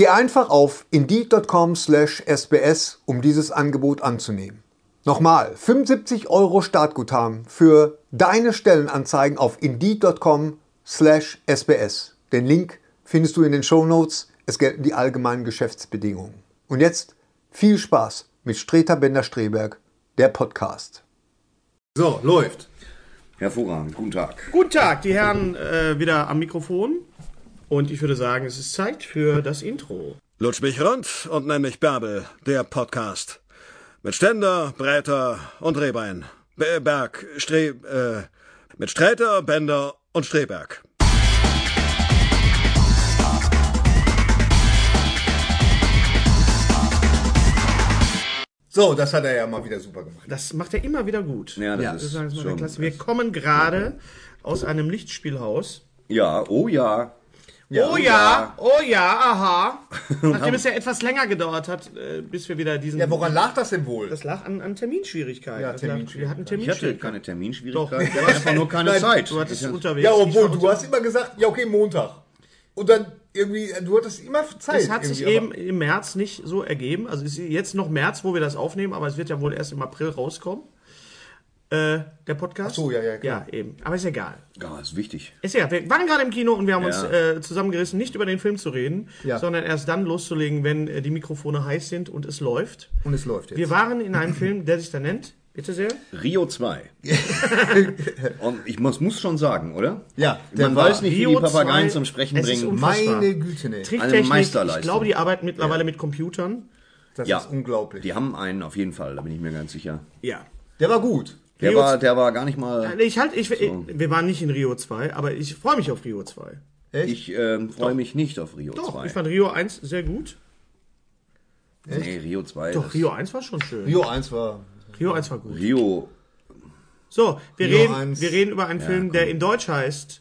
Geh einfach auf indeed.com/sbs, um dieses Angebot anzunehmen. Nochmal, 75 Euro Startguthaben für deine Stellenanzeigen auf indeed.com/sbs. Den Link findest du in den Show Notes. Es gelten die allgemeinen Geschäftsbedingungen. Und jetzt viel Spaß mit Streter Bender-Streberg, der Podcast. So, läuft. Hervorragend, guten Tag. Guten Tag, die Herren äh, wieder am Mikrofon. Und ich würde sagen, es ist Zeit für das Intro. Lutsch mich rund und nenn mich Bärbel, der Podcast. Mit Ständer, Breiter und Rehbein. B Berg, Stre... Äh, mit Sträter, Bender und Streberg. So, das hat er ja mal wieder super gemacht. Das macht er immer wieder gut. Ja, das Ja, ist Das mal schon, klasse. Wir kommen gerade aus einem Lichtspielhaus. Ja, oh ja. Oh ja, oh ja, aha. Nachdem es ja etwas länger gedauert hat, äh, bis wir wieder diesen. Ja, woran lag das denn wohl? Das lag an, an Terminschwierigkeiten. Ja, Terminschwierigkeiten. Wir hatten Ich hatte Terminschwierigkeiten. keine Terminschwierigkeiten. Doch. Der war einfach nur keine Nein, Zeit. Du hattest unterwegs. ja, obwohl, du hast immer gesagt, ja, okay, Montag. Und dann irgendwie, du hattest immer Zeit. Es hat sich eben im März nicht so ergeben. Also es ist jetzt noch März, wo wir das aufnehmen, aber es wird ja wohl erst im April rauskommen. Äh, der Podcast. Ach so, ja, ja, klar. Ja, eben. Aber ist egal. Ja, ist wichtig. Ist ja, wir waren gerade im Kino und wir haben uns Ja. äh, zusammengerissen, nicht über den Film zu reden, Ja. sondern erst dann loszulegen, wenn äh, die Mikrofone heiß sind und es läuft. Und es läuft jetzt. Wir waren in einem Film, der sich da nennt, bitte sehr, Rio 2. und ich muss, muss schon sagen, oder? Ja, Man weiß nicht, wie Rio die Papageien 2, zum Sprechen bringen. Meine Güte. Tricktechnik, ich Meisterleistung. glaube, die arbeiten mittlerweile mit Computern. Das Ja. ist unglaublich. Die haben einen auf jeden Fall, da bin ich mir ganz sicher. Ja. Der war gut. Der Rio war, der war gar nicht mal. Ich halt, ich, wir waren nicht in Rio 2, aber ich freue mich auf Rio 2. Echt? Ich ähm, freue mich nicht auf Rio Doch, 2. ich fand Rio 1 sehr gut. nee, Rio 2. Doch, Rio 1 war schon schön. Rio 1 war. Rio 1 war gut. Rio. So, wir, Rio reden, 1. wir reden über einen Film, der in Deutsch heißt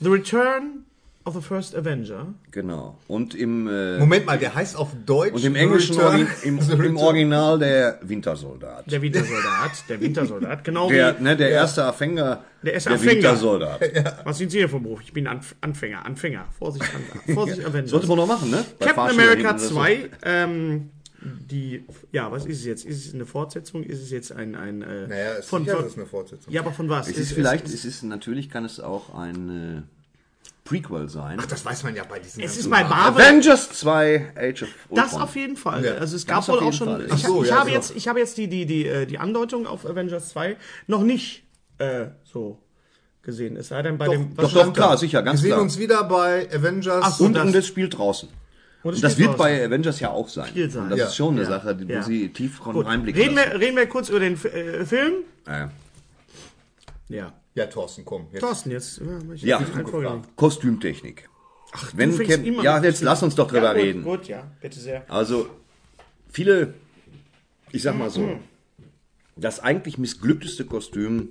The Return of the First Avenger. Genau. Und im, äh, Moment mal, der heißt auf Deutsch. und im englischen Return- Orgi im, im Original der Wintersoldat. Der Wintersoldat. Der Wintersoldat. Genau Der, wie. ne, der erste Anfänger Der erste der Anfänger. Wintersoldat. Was sind Sie hier vom Beruf? Ich bin Anf Anfänger. Anfänger. Vorsicht, An Vorsicht Avenger. Sollte man noch machen, ne? Bei Captain Fahrschülern America hinten oder so. 2. Ähm, die. Ja, was ist es jetzt? Ist es eine Fortsetzung? Ist es jetzt ein. ein äh, Naja, es von, sicher, von, das ist eine Fortsetzung. Ja, aber von was? Es ist vielleicht, es ist, natürlich kann es auch ein äh, Prequel sein. Ach, das weiß man ja bei diesen. Es ist bei Marvel. Avengers 2 Age of Ultron. Das auf jeden Fall. Ja. Also es Das gab wohl auch schon. Fall. Ich, so, ich ja, habe so. jetzt, ich habe jetzt die die die äh, die Andeutung auf Avengers 2 noch nicht äh, so gesehen. Es sei denn bei Doch, dem. Doch, was doch, klar, da? sicher, Wir ganz sehen klar. uns wieder bei Avengers. Ach so, und, das- und es spielt draußen. Und das steht wird bei Avengers ja auch sein. Viel sein. Und das Ja. ist schon eine Ja. Sache, die, wo Ja. sie tief reinblicken Reden lassen. wir, reden wir kurz über den F äh, Film. Äh, Ja. Ja, Thorsten, komm. Jetzt. Thorsten, jetzt. ich Ja. Folge. Kostümtechnik. Wenn du fängst Cap- immer ja, jetzt lass uns doch drüber ja, gut, reden. Gut, ja, bitte sehr. Also, viele, ich sag mal so, das eigentlich missglückteste Kostüm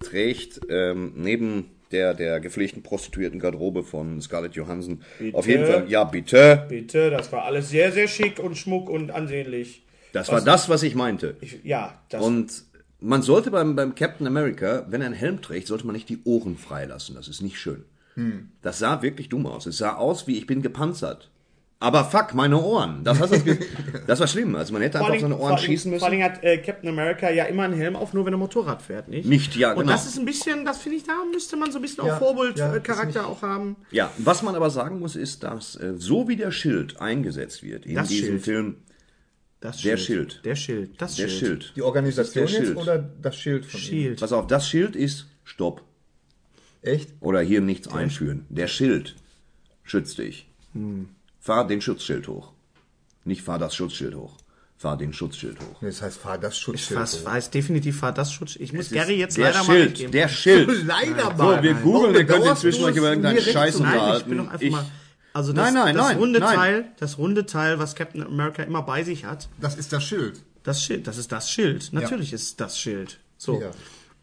trägt ähm, neben der, der gepflegten prostituierten Garderobe von Scarlett Johansson auf jeden Fall, ja bitte, Bitte, das war alles sehr, sehr schick und schmuck und ansehnlich. das war das, was ich meinte. Ich, ja, das. Und man sollte beim, beim Captain America, wenn er einen Helm trägt, sollte man nicht die Ohren freilassen. Das ist nicht schön. Das sah wirklich dumm aus. Es sah aus wie ich bin gepanzert. Aber fuck, meine Ohren. Das, hat das, war schlimm. Also man hätte Vor einfach seine Ohren vor- schießen Vor müssen. allem hat äh, Captain America ja immer einen Helm auf, nur wenn er Motorrad fährt, nicht? Nicht, ja, Und genau. das ist ein bisschen, das finde ich, da müsste man so ein bisschen Ja, auch Vorbildcharakter ja, auch haben. Ja, was man aber sagen muss, ist, dass äh, so wie der Schild eingesetzt wird in Das diesem Schild. Film, Das Der Schild. Der Schild. Das Der Schild. Schild. Die Organisation der jetzt Schild. oder das Schild von? Schild. Pass auf, das Schild ist Stopp. Echt? Oder hier nichts einführen. Der Schild schützt dich. Fahr den Schutzschild hoch. Nicht fahr das Schutzschild hoch. Fahr den Schutzschild hoch. Nee, Das heißt, fahr das Ich Schutzschild. weiß, hoch. weiß definitiv war das Schutz. Ich muss Gary jetzt der leider mal recht Schild, der Schild. Leider So, mal. wir Nein. googeln, könnt Dauerst inzwischen euch über irgendeinen Scheiß unterhalten. ich bin doch einfach Ich- mal. Also das, Nein, nein, das nein, runde nein. Teil, das runde Teil, was Captain America immer bei sich hat, Das ist das Schild. das Schild, das ist das Schild. Natürlich ist das Schild. So. Ja.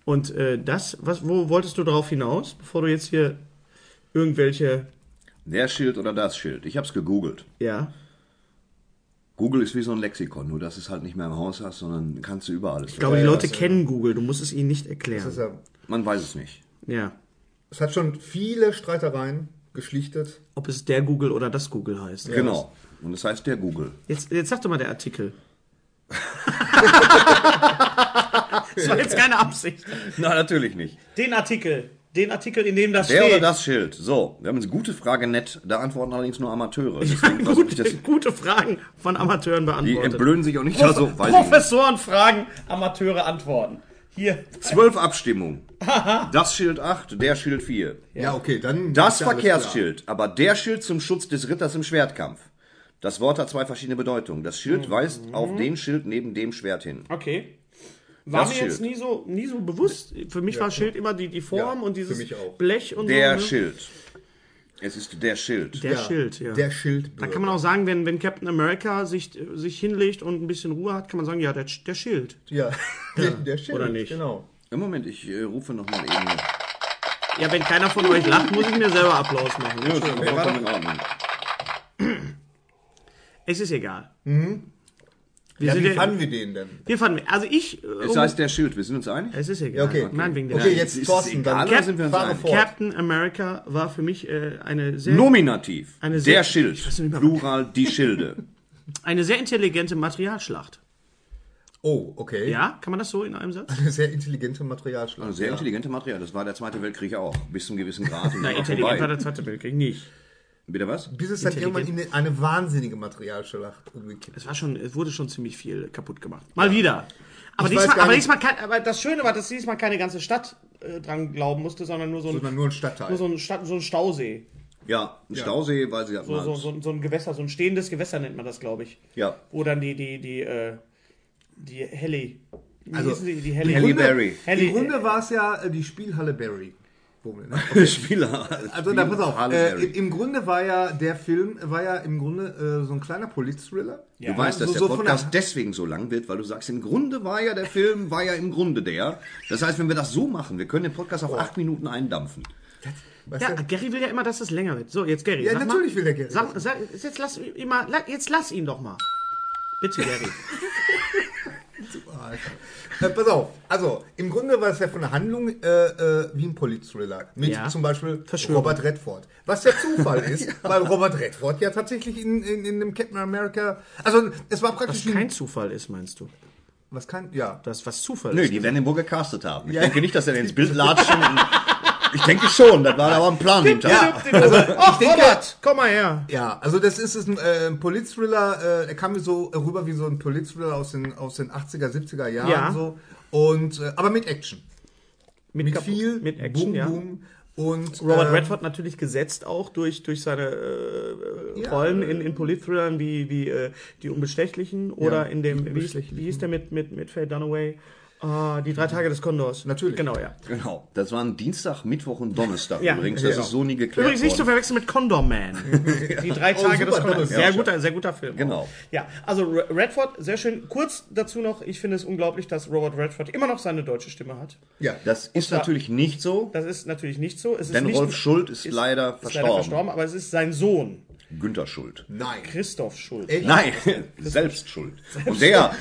Und äh, das, was, wo wolltest du darauf hinaus, bevor du jetzt hier irgendwelche, Der Schild oder das Schild. Ich hab's gegoogelt. ja, Google ist wie so ein Lexikon, nur dass du es halt nicht mehr im Haus hast, sondern kannst du überall alles ich glaube, die ja, Leute das, kennen Google, du musst es ihnen nicht Das erklären. ist ja, Man weiß es nicht. Ja. es hat schon viele Streitereien geschlichtet. Ob es der Google oder das Google heißt. Genau. Und das heißt der Google. Jetzt, jetzt sag doch mal der Artikel. das war jetzt keine Absicht. Nein, natürlich nicht. Den Artikel, den Artikel, in dem das Der steht. oder das Schild. So, wir haben eine gute Frage nett. Da antworten allerdings nur Amateure. Deswegen versuche ich das. gute, gute Fragen von Amateuren Die beantwortet. entblöden sich auch nicht da so. Weiß ich nicht. Professoren fragen, Amateure antworten. Hier. Zwölf Abstimmungen. Das Schild 8, der Schild 4. Ja, okay, dann. Das ja Verkehrsschild, aber der Schild zum Schutz des Ritters im Schwertkampf. Das Wort hat zwei verschiedene Bedeutungen. Das Schild weist auf den Schild neben dem Schwert hin. Okay. War Das mir jetzt Schild. nie so, nie so bewusst. Für mich war Schild immer die, die Form Ja, und dieses. Blech und Der so. ne? Schild. Es ist der Schild. Der Ja, Schild, ja. Der Schild. da kann man auch sagen, wenn, wenn Captain America sich, sich hinlegt und ein bisschen Ruhe hat, kann man sagen, ja, der, der Schild. Ja, der, der Schild. Oder nicht? Genau. Im Moment, ich äh, rufe nochmal eben. Ja, wenn keiner von euch lacht, muss ich mir selber Applaus machen. Ja, das ist vollkommen in Ordnung. Es ist egal. Wir. Ja, sind wie ja, fanden wir den denn? wir fanden, also ich, äh, Es heißt der Schild, wir sind uns einig? es ist egal. Ja, okay. Nein, wegen der Okay, jetzt ist Thorsten, egal, dann oder sind wir uns einig? fort. Captain America war für mich äh, eine sehr, Nominativ. Eine sehr- der Schild. Plural, die Schilde. eine sehr intelligente Materialschlacht. Oh, okay. Ja, kann man das so in einem Satz? Eine sehr intelligente Materialschlacht. Also sehr ja. intelligente Material. Das war der Zweite Weltkrieg auch. Bis zum gewissen Grad. Na, auch intelligent war der Zweite Weltkrieg nicht. Bitte was? Bis es dann irgendwann in eine, wahnsinnige Materialschlacht umgekippt Es war schon, es wurde schon ziemlich viel kaputt gemacht. Mal wieder. Aber, diesmal, aber, diesmal kein, aber das Schöne war, dass diesmal keine ganze Stadt äh, dran glauben musste, sondern nur so ein, Sondern nur ein Stadtteil. nur so ein, Stadt, so ein Stausee. Ja, ein Stausee, weil sie hatten So, so, so, so ein Gewässer, so ein stehendes Gewässer nennt man das, glaube ich. Ja. Wo dann die, die, die, äh, die Heli. Wie Also, die, die Heli. Halle Berry. Heli- Im Grunde war es ja äh, die Spielhalle Barry. Wir, ne? Spieler. Also na, pass auf, äh, im, Grunde war ja der Film, war ja im Grunde äh, so ein kleiner Polit-Thriller. Du weißt, dass so- der so Podcast der- deswegen so lang wird, weil du sagst, im Grunde war ja der Film, war ja im Grunde der. Das heißt, wenn wir das so machen, wir können den Podcast auf acht Minuten eindampfen. Weißt Ja, du? Gary will ja immer, dass es länger wird. So, jetzt Gary. Ja, sag natürlich mal, will der Gary Sag, das. sag, jetzt, lass ihn mal, jetzt lass ihn doch mal. Bitte, Gary. Äh, pass auf, also im Grunde war es ja von der Handlung äh, äh, wie ein Polit-Thriller. Mit Ja. zum Beispiel. Robert Redford. Was der Zufall ist, weil Robert Redford ja tatsächlich in, in, in dem Captain America. Also es war praktisch Was kein Zufall ist, meinst du? Was kann. Ja. Das, was Zufall Nö, ist. die werden den wohl gecastet haben. Ich denke nicht, dass er ins Bild latschen. und- ich denke schon, das war aber ein Plan hinter. Ja, also ich denke. Komm mal her. Ja, also das ist, ist ein äh, ein Polit-Thriller, äh, er kam mir so rüber wie so ein Polit-Thriller aus den, aus den 80er, 70er Jahren Ja. so. Und, äh, aber mit Action. Mit, Mit viel mit Action, Boom, ja. Boom. Und, Robert äh, Redford natürlich gesetzt auch durch, durch seine äh, Ja. Rollen in, in Polit-Thrillern wie, wie äh, Die Unbestechlichen oder Ja, in dem, wie hieß, wie hieß der mit, mit, mit Faye Dunaway? Ah, die drei Tage des Kondors. Natürlich. Genau, ja. Genau. Das waren Dienstag, Mittwoch und Donnerstag Ja. übrigens. Das Ja. ist so nie geklärt Übrigens nicht zu worden. verwechseln mit Condor Man. Die drei Oh, Tage super des Condor tolles Sehr guter, sehr guter Film. Genau. Ja, also Re- Redford, sehr schön. Kurz dazu noch, ich finde es unglaublich, dass Robert Redford immer noch seine deutsche Stimme hat. Ja, Das ist zwar- natürlich nicht so, Das ist natürlich nicht so. Es ist denn nicht, Rolf Schuld ist, leider, ist verstorben. leider verstorben, aber es ist sein Sohn, Günther Schuld. nein. Christoph Schuld. Echt? Nein, selbst schuld. Und der.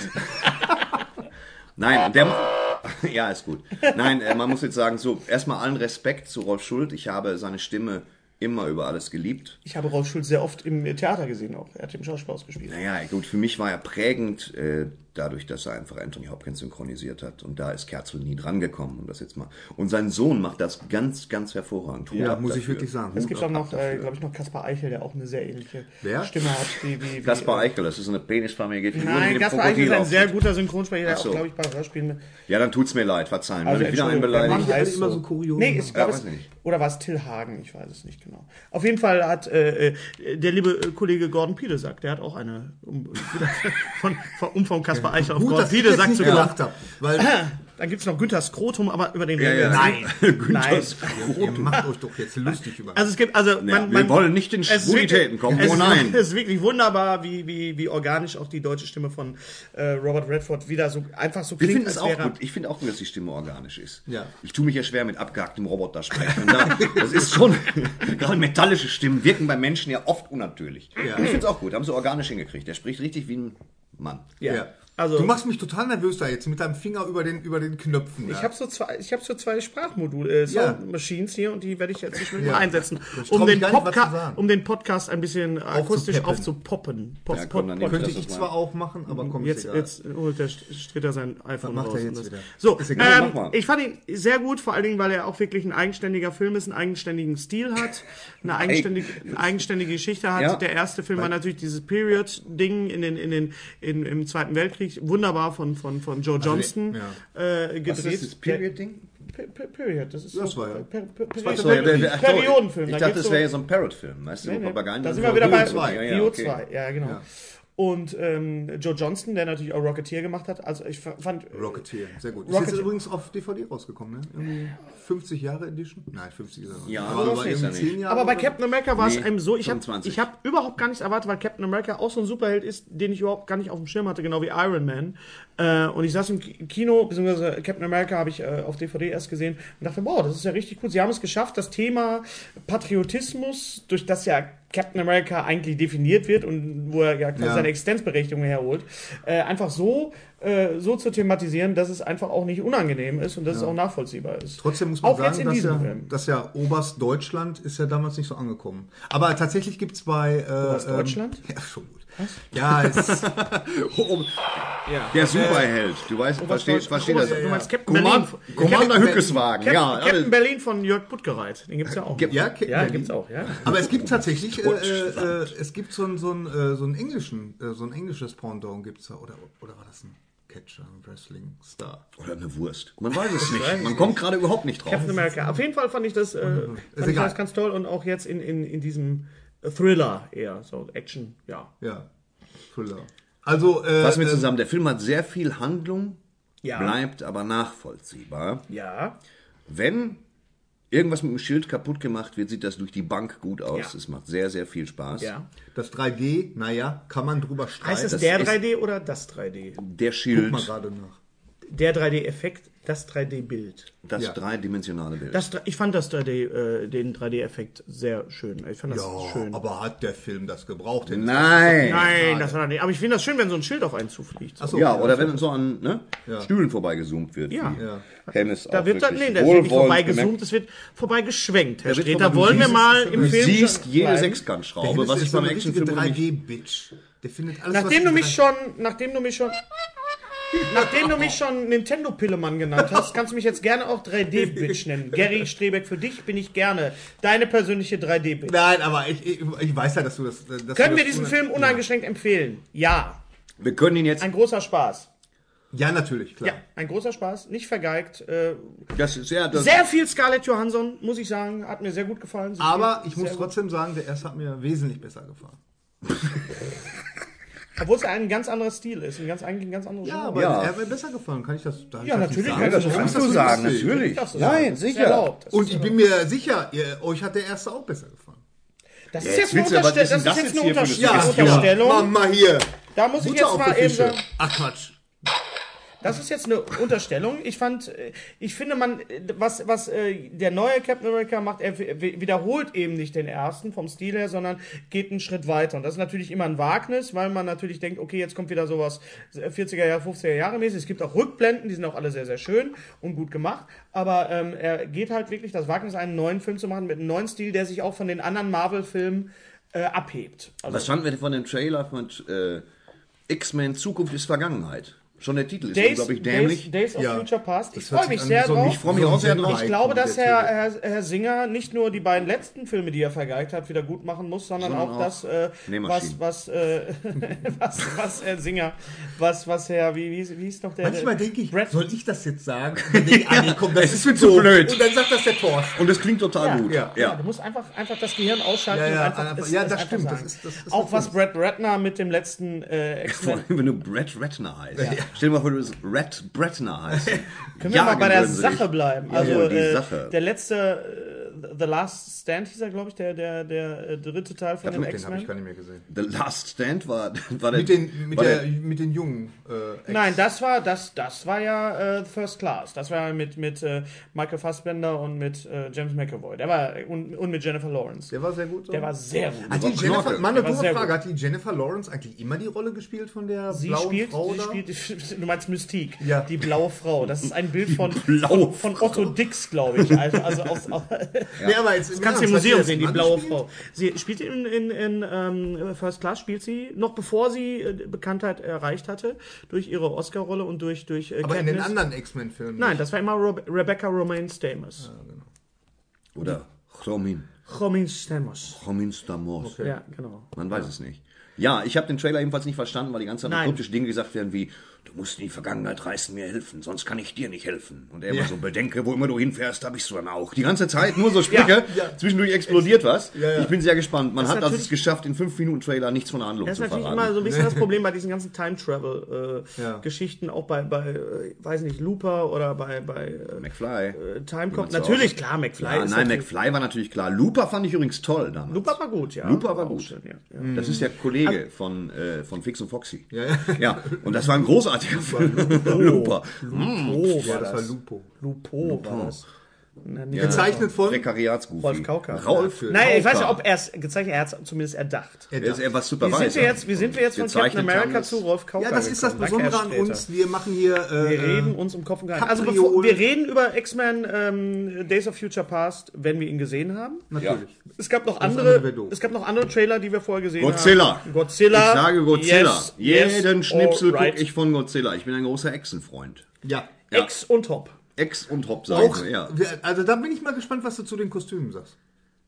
Nein, der. Ja, ist gut. Nein, äh, man muss jetzt sagen, so, erstmal allen Respekt zu Rolf Schuld. Ich habe seine Stimme immer über alles geliebt. Ich habe Rolf Schuld sehr oft im Theater gesehen auch. Er hat im Schauspielhaus gespielt. Naja, gut, für mich war er prägend. Äh, dadurch, dass er einfach Anthony Hopkins synchronisiert hat. Und da ist Kerzel nie drangekommen, um das jetzt mal. Und sein Sohn macht das ganz, ganz hervorragend. Hut Ja, muss ich dafür. wirklich sagen. Es Hut gibt auch noch, äh, glaube ich, noch Kaspar Eichel, der auch eine sehr ähnliche Wer? Stimme hat. Wie, wie, wie, Kaspar äh, Eichel, das ist eine penisförmige Figur. Nein, Kaspar Eichel ist ein sehr guter Synchronsprecher, der so. auch, glaube ich, bei Hörspielen. Ja, dann tut's mir leid, verzeihen. Also, ich wieder einen beleidigt. Heißt immer so kuriose Nee, ich Ja, glaube, weiß es, nicht. oder war es Till Hagen? Ich weiß es nicht genau. Auf jeden Fall hat äh, äh, der liebe Kollege Gordon Piedesack, der hat auch eine, um, von, von, um von Kaspar Eichel auf Gut, Gordon dass ich zu gedacht habe, weil Dann gibt es noch Günther Skrotum, aber über den Ja, reden wir ja. Nein. nicht. Nein. ihr macht euch doch jetzt lustig über. Also es gibt, also man, wir man, wollen nicht in Schwulitäten kommen. Es Oh nein. Es ist wirklich wunderbar, wie, wie, wie organisch auch die deutsche Stimme von äh, Robert Redford wieder so einfach so Ich klingt, finde es auch gut. Ich finde auch gut, dass die Stimme organisch ist. Ja. Ich tue mich ja schwer mit abgehacktem Roboter sprechen. Und da, das ist schon, gerade metallische Stimmen wirken bei Menschen ja oft unnatürlich. Ja. Ich finde es auch gut. Haben sie organisch hingekriegt. Der spricht richtig wie ein Mann. Ja. Also du machst mich total nervös da jetzt mit deinem Finger über den, über den Knöpfen. Ich da. habe so zwei, ich habe so zwei Sprachmodul, äh, Ja. Sound Machines hier und die werde ich jetzt zwischendurch Ja. mal einsetzen, Ich um den, nicht, was zu Podca sagen. um den Podcast ein bisschen akustisch aufzupoppen. Pop, Ja, komm, wir Könnte ich zwar auch machen, aber komm, Jetzt, egal. jetzt holt der Stritter sein iPhone macht er raus. So, ähm, ich fand ihn sehr gut, vor allen Dingen, weil er auch wirklich ein eigenständiger Film ist, einen eigenständigen Stil hat, eine eigenständige, eine eigenständige Geschichte hat. Ja. Der erste Film war natürlich dieses Period-Ding in den, in den, in, im Zweiten Weltkrieg, wunderbar von, von, von Joe Johnston äh, gedreht. Was ist das Period-Ding? Per- per- Period, das ist Das so, war ja- per, per, per, so, ja, der- der- ach so, Periodenfilm. Ich da dachte, das so- wäre ja so ein Parrot-Film. Weißt du, Nee, nee. Da sind wir wieder bei Bio 2. Ja, ja, okay. 2, ja genau. Und ähm, Joe Johnston, der natürlich auch Rocketeer gemacht hat, also ich fa- fand Rocketeer, sehr gut. Ist Rocketeer. jetzt übrigens auf DVD rausgekommen, ne? Irgendwie 50 Jahre Edition? Nein, 50 ist er noch. Ja, aber ist er irgendwie nicht. 10 Jahre. Aber bei oder Captain America war es Nee, einem so, ich habe 25. ich hab überhaupt gar nichts erwartet, weil Captain America auch so ein Superheld ist, den ich überhaupt gar nicht auf dem Schirm hatte, genau wie Iron Man. Äh, und ich saß im Ki- Kino, beziehungsweise Captain America habe ich äh, auf DVD erst gesehen und dachte, boah, das ist ja richtig gut. Sie haben es geschafft, das Thema Patriotismus, durch das ja Captain America eigentlich definiert wird und wo er ja Ja. seine Existenzberechtigung herholt, äh, einfach so, äh, so zu thematisieren, dass es einfach auch nicht unangenehm ist und dass es auch nachvollziehbar ist. Trotzdem muss man auch sagen, dass ja, Film. dass ja Oberst Deutschland ist ja damals nicht so angekommen. Aber tatsächlich gibt es bei... Äh, Oberst ähm, Deutschland? Ja, schon gut. Ja, es, Der Superheld. Du weißt, verstehst, Deutschland. verstehst das? Oberst- Du meinst Captain Berlin. Command, Commander Captain- Hückeswagen. Captain, Ja, Captain. Berlin von Jörg Buttgereit. Den gibt's ja auch. ja, Captain ja, Berlin. gibt's auch, ja. Aber es gibt tatsächlich, äh, äh, es gibt so ein, so ein, äh, so ein englischen, äh, so ein englisches Pendant gibt's da, oder, oder war das ein Catcher, ein Wrestling Star? Oder eine Wurst. Man weiß es nicht. Man kommt gerade überhaupt nicht drauf. Captain America. Auf jeden Fall fand ich das, äh, fand ich egal. das ganz toll und auch jetzt in, in, in diesem Thriller eher, so Action, ja. Ja, Thriller. Also, äh, Fassen wir äh, zusammen. Der Film hat sehr viel Handlung, Ja. bleibt aber nachvollziehbar. Ja. Wenn irgendwas mit dem Schild kaputt gemacht wird, sieht das durch die Bank gut aus. Ja. Es macht sehr, sehr viel Spaß. Ja. das 3D, naja, kann man drüber streiten. Heißt es das der ist- 3D oder das 3D? Der Guck Schild, mal gerade nach. Der 3D-Effekt, das 3D-Bild. das Ja. dreidimensionale Bild. Das, ich fand das 3D, äh, den 3D-Effekt sehr schön. Ich fand das Ja, schön. aber hat der Film das gebraucht? Nein! Nein, das war nicht. Aber ich finde das schön, wenn so ein Schild auf einen zufliegt. Achso, Ja, oder wenn so an ne, Ja. Stühlen vorbeigezoomt wird. Ja. Ja. Hennes Da auch wird dann, nee, da wird nicht vorbeigezoomt, es wird vorbeigeschwenkt. Herr Streter, vorbei- wollen du wir siehst- mal im Du Film siehst jede bleiben? Sechskantschraube, was ich beim Actionfilm eine nicht... 3D-Bitch. Der findet alles, Nachdem was du mich 3D schon, nachdem du mich schon, nachdem du mich schon Nintendo-Pillemann genannt hast, kannst du mich jetzt gerne auch 3D-Bitch nennen. Gary Strebeck, für dich bin ich gerne deine persönliche 3D-Bitch. Nein, aber ich, ich, ich weiß ja, dass du das. Dass du Können wir das diesen Film uneingeschränkt empfehlen? Ja. Wir können ihn jetzt... Ein großer Spaß. Ja, natürlich, klar. Ja, ein großer Spaß. Nicht vergeigt. Äh, Das ist ja... Das, sehr viel Scarlett Johansson, muss ich sagen. Hat mir sehr gut gefallen. Sehr Aber ich muss sehr gut. trotzdem sagen, der erste hat mir wesentlich besser gefallen. Obwohl es ja ein ganz anderer Stil ist. Ein ganz, eigentlich ein ganz anderes Ja, Genre. aber Ja. er hat mir besser gefallen. Kann ich das? darf ich Ja, das nicht natürlich sagen? kannst du das Warum kannst du so sagen, lustig? natürlich. Das ist- Nein, das ist sicher. erlaubt. Das Und ist ich erlaubt. bin mir sicher, ihr, euch hat der erste auch besser gefallen. Das Ja, ist jetzt jetzt eine, willst du aber- Unterste was das ist jetzt das eine, jetzt Unterste hier für eine Unterstellung. Mach mal hier. Da muss ich Butter jetzt auf mal die eben Fische. sagen, Ach Quatsch. Das ist jetzt eine Unterstellung. Ich fand, äh, ich finde, man, äh, was, was äh, der neue Captain America macht, er wiederholt eben nicht den ersten vom Stil her, sondern geht einen Schritt weiter. Und das ist natürlich immer ein Wagnis, weil man natürlich denkt, okay, jetzt kommt wieder sowas 40er Jahre, 50er Jahre mäßig. Es gibt auch Rückblenden, die sind auch alle sehr, sehr schön und gut gemacht. Aber ähm, er geht halt wirklich das Wagnis, einen neuen Film zu machen mit einem neuen Stil, der sich auch von den anderen Marvel-Filmen äh, abhebt. Also, Was fanden wir von dem Trailer von äh, X-Men Zukunft ist Vergangenheit? Schon der Titel ist Days, unglaublich Days, dämlich. Days of Ja. Future Past. Ich Das freue mich sehr so drauf. Ich freue mich auch sehr drauf. Ich glaube, dass Herr. Herr, Herr Singer nicht nur die beiden letzten Filme, die er vergeigt hat, wieder gut machen muss, sondern, Sondern auch, auch das, äh, was, was, äh, was, was Herr Singer, was, was Herr, wie, wie, wie ist noch der? Manchmal denke ich, Brad- soll ich das jetzt sagen? Ich, ah, nee, komm, das Es ist wird zu doof. blöd. Und dann sagt das der Thorsten. Und es klingt total Ja, gut. ja, Ja, du musst einfach, einfach das Gehirn ausschalten Ja, ja, und einfach, einfach- es- ja, das stimmt, das sagen. ist- das ist Auch was Brad Ratner mit dem letzten äh, Vor allem, wenn du Brett Ratner heißt. Stell dir mal vor, du bist Red Bretner heißt. Können wir mal bei der Sache bleiben? Also ja, äh, Sache. der letzte, äh, The Last Stand hieß er, glaube ich, der, der, der äh, dritte Teil von den Den habe ich X-Men. gar nicht mehr gesehen. The Last Stand war, war der. Mit den, mit war der, der, mit den Jungen. Äh, Nein, das war das, das war ja äh, First Class. Das war ja mit mit äh, Michael Fassbender und mit äh, James McAvoy. Der war und, und mit Jennifer Lawrence. Der war sehr gut. So. Der war sehr gut. Hat die Jennifer, Knorke. mal eine Der war dumme Frage, gut. hat die Jennifer Lawrence eigentlich immer die Rolle gespielt von der Sie blauen spielt, Frau sie da? spielt, du meinst Mystique, Ja. die blaue Frau. Das ist ein Bild von, von, von Otto Dix, glaube ich. Also, also aus, aus, Nee, aber jetzt, Das kannst du im Museum sehen, die blaue Frau. Sie spielt in, in, in ähm, First Class, spielt sie, noch bevor sie äh, Bekanntheit erreicht hatte, durch ihre Oscar-Rolle und durch, durch äh, Aber in den Katniss. anderen X-Men-Filmen. Nein, das war immer Robe Rebecca Romaine Stamos. oder Chomin. Romaine Stamos. Chomin Stamos. Ja, genau. Man weiß es nicht. Ja, ich habe den Trailer ebenfalls nicht verstanden, weil die ganze Zeit kryptische Dinge gesagt werden wie, du musst in die Vergangenheit reisen, mir helfen, sonst kann ich dir nicht helfen. Und er immer so, bedenke, wo immer du hinfährst, da bist du dann auch. Die ganze Zeit nur so Sprüche, Ja. zwischendurch explodiert was. ja. Ich bin sehr gespannt. Man Das hat ist also geschafft, in 5 Minuten Trailer nichts von der Handlung Das zu ist natürlich verraten. immer so ein bisschen das Problem bei diesen ganzen Time-Travel-Geschichten, Ja. auch bei, bei äh, weiß nicht, Looper oder bei, bei äh, McFly. äh, Timecop. Natürlich, klar, McFly Ja, nein, McFly war natürlich klar. Looper fand ich übrigens toll damals. Looper war gut, ja. Looper war gut. ja. ja. Das ist der Kollege von, äh, von Fix und Foxy. Ja, ja. Ja, und das war ein großartiger Film. Looper. Lupo Ja, war das war das. Lupo. Lupo war das. Nicht Gezeichnet von. Prekariatsgoofy. Rolf Kauka. Rolf Nein, ich weiß Kauka. nicht, ob er es gezeichnet, er hat es zumindest erdacht. Er Er ist etwas Wie Supervisor. sind wir jetzt, wie sind wir jetzt von Captain America zu Rolf Kauka Ja, das ist das? Danke, Besondere an uns. Wir machen hier. Äh, Wir reden uns um Kopf und Kragen. Also bevor, wir reden über X-Men ähm, Days of Future Past, wenn wir ihn gesehen haben. Natürlich. Es gab noch andere andere, es gab noch andere Trailer, die wir vorher gesehen Godzilla. haben. Godzilla. Ich sage Godzilla. Yes, yes, Jeden Schnipsel alright. gucke ich von Godzilla. Ich bin ein großer Echsenfreund. Ja. Ja. Ex und Top. Ex und sagen ja. also da bin ich mal gespannt, was du zu den Kostümen sagst.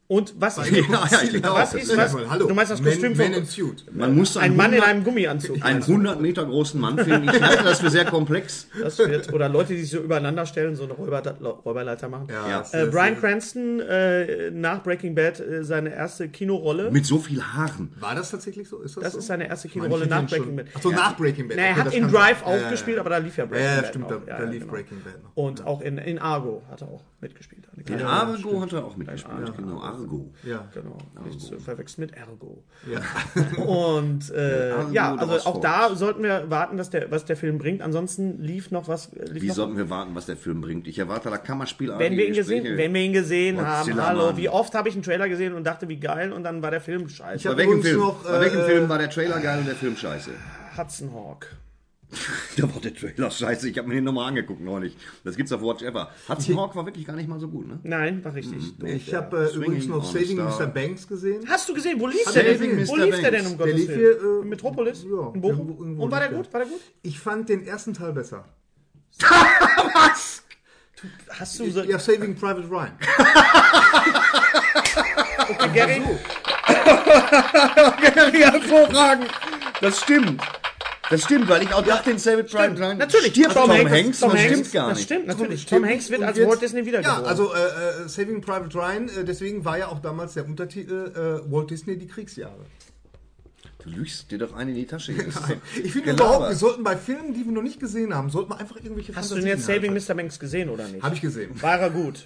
Und was ist, Ja, ja, was ist, was, Hallo. du meinst das Man- Kostüm Man von. Man muss ein einen, Mann in 100, einem Gummianzug. einen 100 Meter großen Mann finden. Ich halte das für sehr komplex. Das wird, oder Leute, die sich so übereinander stellen, so eine Räuber, Räuberleiter machen. Ja. Äh, das- Brian Cranston äh, nach Breaking Bad äh, seine erste Kinorolle. Mit so viel Haaren. War das tatsächlich so? Ist das, Das so? ist seine erste Kinorolle nach Breaking Bad. Ach so, nach Breaking Bad. Na, er Okay, hat in Drive sein. auch gespielt, aber da lief ja Breaking Ja, ja, Bad stimmt, da, Ja, da ja, lief genau. Breaking Bad noch. Und auch in, in Argo hat er auch mitgespielt. In Argo hat er auch mitgespielt. Genau, Argo. Ja. Genau, nicht zu verwechseln mit Ergo. Ja. Und äh, Argo ja, also was auch da sollten wir warten, dass der, was der Film bringt. Ansonsten lief noch was. äh, Lief Wie noch, sollten wir warten, was der Film bringt? Ich erwarte da Kammerspiel. wenn wir ihn gesehen, wenn wir ihn gesehen haben, Godzilla, hallo, Mann. wie oft habe ich einen Trailer gesehen und dachte, wie geil, und dann war der Film scheiße. Bei welchem, Film? noch, Bei welchem äh, Film war der Trailer geil und der Film scheiße? Hudson Hawk. Da war der Trailer scheiße. Ich habe mir den nochmal angeguckt neulich. Das gibt's auf Watch Ever. Hudson Hawk war wirklich gar nicht mal so gut, ne? Nein, war richtig. doof, Ich habe äh, übrigens noch Saving. Mr. Banks gesehen. Hast du gesehen, wo lief der denn? gesehen, Wo Mr. lief der denn um Der Gottes lief Willen? hier, äh, In Metropolis? ja, in Bochum? irgendwo- irgendwo und war der gut? War der gut? Ich fand den ersten Teil besser. Hast du so. Ja, Saving Private Ryan. Okay, Gary? Hervorragend. Das stimmt. Das stimmt, weil ich auch dachte, in Savage Private Ryan Natürlich, stirbt Tom, Hanks. Tom das Hanks, stimmt gar das nicht. stimmt, natürlich. Stimmt. Tom Hanks wird als jetzt- Walt Disney wiedergeboren. Ja, also äh, äh, Saving Private Ryan, äh, deswegen war ja auch damals der Untertitel äh, Walt Disney die Kriegsjahre. Du lügst dir doch einen in die Tasche. Das Ich finde überhaupt, wir sollten bei Filmen, die wir noch nicht gesehen haben, sollten wir einfach irgendwelche Hast du denn jetzt Saving Mr. Banks gesehen oder nicht? Habe ich gesehen. War er gut?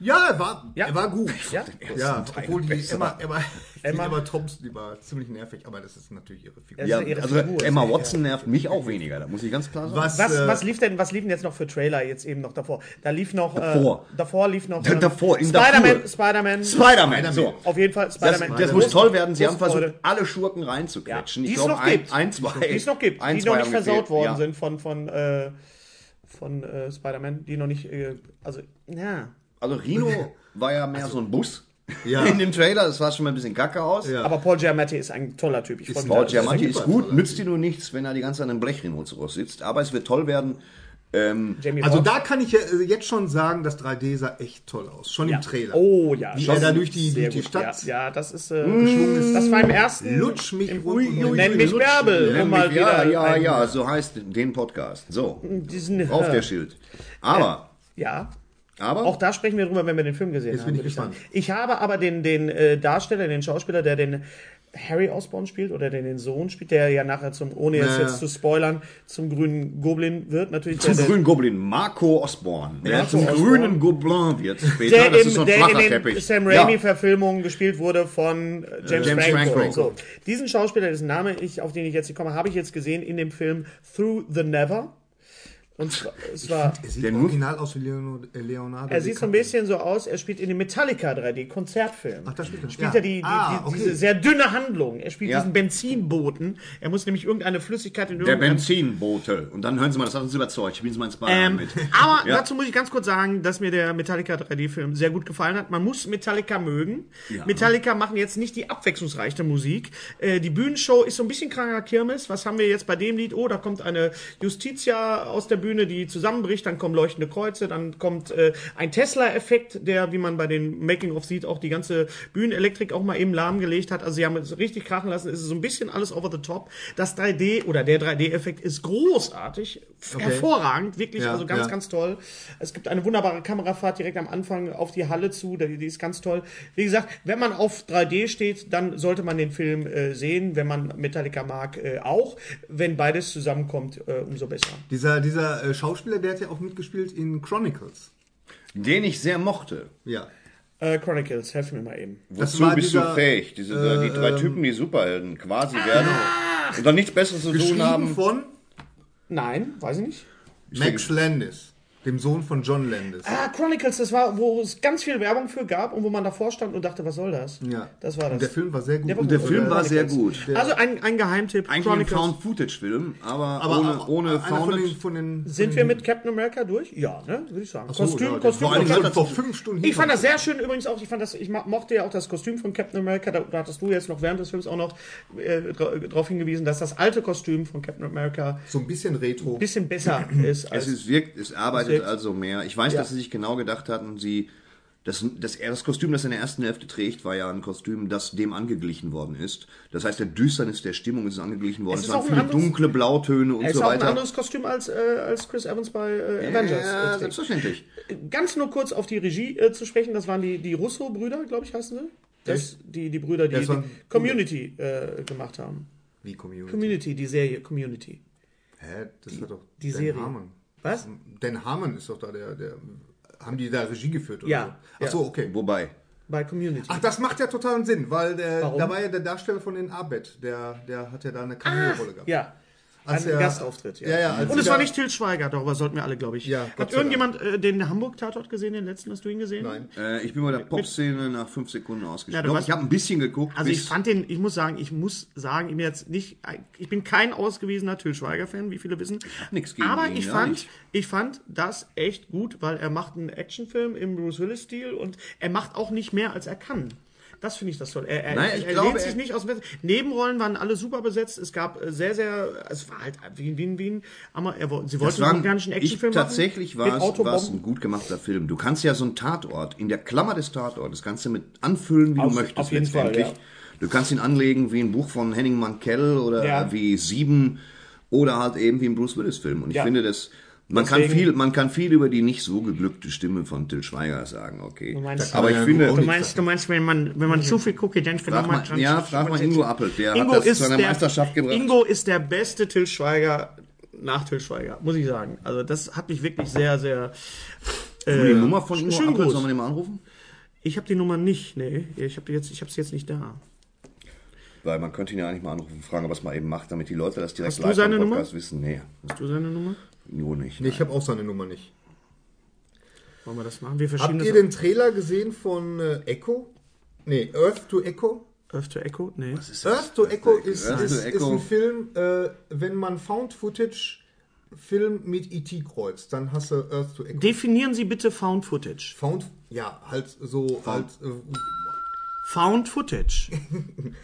Ja, er war, Ja. er war gut. Ja? Ja, obwohl die. Emma, Emma, Emma- Emma. Thompson, die war ziemlich nervig, aber das ist natürlich ihre Figur. Ja, Ja, ihre also Figur Emma ja- Watson nervt mich auch weniger, da muss ich ganz klar sagen. Was, Was, äh, was lief denn, was lief denn jetzt noch für Trailer jetzt eben noch davor? Da lief noch Davor. Äh, davor lief noch Da- davor, in Spider-Man. Spider-Man. Spider-Man, so. Auf jeden Fall Das, Spider-Man. das muss toll werden. Sie haben versucht, alle Schurken reinzuquetschen. die Ich es glaube, noch ein, gibt. ein, zwei. die es noch gibt, ein, die noch nicht versaut worden ja. sind von von äh, von äh, Spider-Man, die noch nicht äh, also ja. Also Rino war ja mehr so ein Bus. Ja. in dem Trailer. Das sah schon mal ein bisschen kacke aus. Ja. Aber Paul Giamatti ist ein toller Typ. Ich mich. Paul da- Giamatti ist gut, nützt dir nur nichts, wenn er die ganze Zeit an einem Blechrhinoceros sitzt. Aber es wird toll werden. Ähm, Also Foxx. da kann ich ja äh, jetzt schon sagen, das 3D sah echt toll aus. Schon ja. im Trailer. Oh ja. Wie schon er da durch die, sehr durch die gut. Stadt Ja, ja, das ist. Äh, ist. das war im ersten. Lutsch mich im, ui, ui, Nenn mich lutsch. Bärbel, nenn mal mich- ja, wieder. ja, ja, so heißt den Podcast. So, Diesen, auf äh, der Schild. Aber, Ja. Aber, Auch da sprechen wir drüber, wenn wir den Film gesehen Jetzt haben. bin ich gespannt. sagen. Ich habe aber den, den äh, Darsteller, den Schauspieler, der den Harry Osborn spielt oder der den Sohn spielt, der ja nachher zum, ohne es Ja. jetzt zu spoilern, zum grünen Goblin wird. Natürlich zum der, grünen Goblin, Marco Osborn, der Marco zum Osborn. grünen Goblin wird später. der, das im, ist so ein der in den Teppich. Sam Ja. Raimi-Verfilmungen gespielt wurde von äh, James, James Franco. Franco. So. Diesen Schauspieler, dessen Name ich, auf den ich jetzt nicht komme, habe ich jetzt gesehen in dem Film Through the Never. Und zwar, es war, Er sieht Der original aus wie Leonardo. Leonardo er sieht so ein bisschen so aus, er spielt in dem Metallica 3D-Konzertfilm. Ach, da spielt er. Spielt Ja. er die, die, Ah, die, okay. diese sehr dünne Handlung. Er spielt Ja. diesen Benzinboten. Er muss nämlich irgendeine Flüssigkeit in Der irgendeinem Benzinbote. Und dann hören Sie mal, das hat uns überzeugt. Ich bin jetzt mal ins Bad Ähm, mit. aber Ja. dazu muss ich ganz kurz sagen, dass mir der Metallica 3D-Film sehr gut gefallen hat. Man muss Metallica mögen. Metallica machen jetzt nicht die abwechslungsreiche Musik. Äh, die Bühnenshow ist so ein bisschen kranker Kirmes. Was haben wir jetzt bei dem Lied? Oh, da kommt eine Justitia aus der Bühne, die zusammenbricht. Dann kommen leuchtende Kreuze. Dann kommt äh, ein Tesla-Effekt, der, wie man bei den Making-of sieht, auch die ganze Bühnenelektrik auch mal eben lahmgelegt hat. Also sie haben es richtig krachen lassen. Es ist so ein bisschen alles over the top. Das 3D oder der 3D-Effekt ist großartig, hervorragend, wirklich, Ja, also ganz, ja. ganz toll. Es gibt eine wunderbare Kamerafahrt direkt am Anfang auf die Halle zu, die, die ist ganz toll. Wie gesagt, wenn man auf 3D steht, dann sollte man den Film äh, sehen. Wenn man Metallica mag, äh, auch. Wenn beides zusammenkommt, äh, umso besser. Dieser, dieser äh, Schauspieler, der hat ja auch mitgespielt in Chronicles. Den ich sehr mochte. Ja. Äh, Chronicles, helf mir mal eben. Das Wozu bist dieser, du fähig? Diese, die drei Typen, die Superhelden quasi werden und dann nichts Besseres zu tun Geschrieben haben. von Nein, weiß ich nicht. Max Landis, dem Sohn von John Landis. Ah, Chronicles, das war, wo es ganz viel Werbung für gab und wo man davor stand und dachte, was soll das? Ja. Das war das. Und der Film war sehr gut. Der war Und der. Film war sehr gut. Also ein, ein Geheimtipp. Eigentlich ein Found-Footage-Film, aber, aber ohne, ohne einer von den, von den Sind wir mit Captain America durch? Ja, ne? Würde ich sagen. so, Kostüm, ja, Kostüm. vor Captain- vor fünf Stunden Ich fand das sehr schön übrigens auch. Ich fand das, ich mochte ja auch das Kostüm von Captain America. Da, da hattest du jetzt noch während des Films auch noch äh, darauf hingewiesen, dass das alte Kostüm von Captain America so ein bisschen retro. ein bisschen besser ist Es als ist wirkt, es arbeitet wirkt- also mehr. Ich weiß, Ja. dass sie sich genau gedacht hatten, sie. Das, das, das Kostüm, das er in der ersten Hälfte trägt, war ja ein Kostüm, das dem angeglichen worden ist. Das heißt, der Düsternis der Stimmung ist angeglichen worden. Es Es, ist waren auch ein viele anderes- dunkle Blautöne und Es ist so auch ein weiter. anderes Kostüm als, äh, als Chris Evans bei äh, Avengers. ja, äh, selbstverständlich. Ganz nur kurz auf die Regie äh, zu sprechen. Das waren die, die Russo-Brüder, glaube ich, heißen sie. Das, die, die Brüder, die, die Community äh, gemacht haben. Wie Community. Community, die Serie Community. Hä? Das war doch die Dan Serie. Harmon. Was? Dan Harmon ist doch da der, der. Haben die da Regie geführt? Oder Ja, So? Ach so, okay. Wobei, Bei Community. Ach, das macht ja totalen Sinn, weil der, Warum? da war ja der Darsteller von den Abed, der, der hat ja da eine Cameo-Rolle gehabt. ja. Als ein er- Gastauftritt, ja. Ja, ja, als Und es war nicht Til Schweiger, darüber sollten wir alle, glaube ich. Ja, Hat irgendjemand äh, den Hamburg-Tatort gesehen, den letzten? Hast du ihn gesehen? Nein. äh, ich bin bei der Pop-Szene nach fünf Sekunden Ja, ausgestiegen. Doch, warst- ich habe ein bisschen geguckt. Also ich fand den, ich muss sagen, ich muss sagen, ich bin jetzt nicht, ich bin kein ausgewiesener Til Schweiger-Fan, wie viele wissen. nix gegen Aber ihn, ich fand, nicht. ich fand das echt gut, weil er macht einen Actionfilm im Bruce Willis-Stil und er macht auch nicht mehr, als er kann. Das finde ich das toll. Er, er, Nein, ich er glaube, lehnt sich nicht aus dem. Nebenrollen waren alle super besetzt. Es gab äh, sehr, sehr, es war halt wie, wie, wie ein, aber er, sie wollten einen ein, organischen Actionfilm machen. tatsächlich war es, ein gut gemachter Film. Du kannst ja so einen Tatort in der Klammer des Tatortes kannst du mit anfüllen, wie Auf- du möchtest auf jeden Fall, ja. Du kannst ihn anlegen wie ein Buch von Henning Mankell oder Ja. wie Sieben oder halt eben wie ein Bruce Willis Film. Und ich Ja. finde das man kann, viel, man kann viel über die nicht so geglückte Stimme von Till Schweiger sagen, okay. Du meinst- Aber ich Ja, finde, Du meinst, du meinst, wenn man, wenn man zu viel guckt, dann frag mal, ja, frag mal Ingo Appelt, der Ingo hat das ist zu einer der, Meisterschaft gebracht. Ingo ist der beste Till Schweiger nach Till Schweiger, muss ich sagen. Also das hat mich wirklich sehr, sehr. Du die Nummer von Ingo Appelt, Gruß. sollen wir den mal anrufen? Ich habe die Nummer nicht, nee. Ich habe jetzt, ich habe sie jetzt nicht da. Weil man könnte ihn ja eigentlich mal anrufen und fragen, was man eben macht, damit die Leute das direkt Hast du seine im Nummer? Podcast wissen. Nee, Hast du seine Nummer? Nur nicht. Nee, ich habe auch seine Nummer nicht. Wollen wir das machen? Wir verschieben Habt das. ihr den Trailer gesehen von äh, Echo? Nee, Earth to Echo? Earth to Echo? Nee. Earth to Echo ist, Earth to ist, ist Echo. ein Film, äh, wenn man Found Footage Film mit E.T. kreuzt, dann hast du Earth to Echo. Definieren Sie bitte Found Footage. Found, ja, halt so, halt, äh, Found Footage.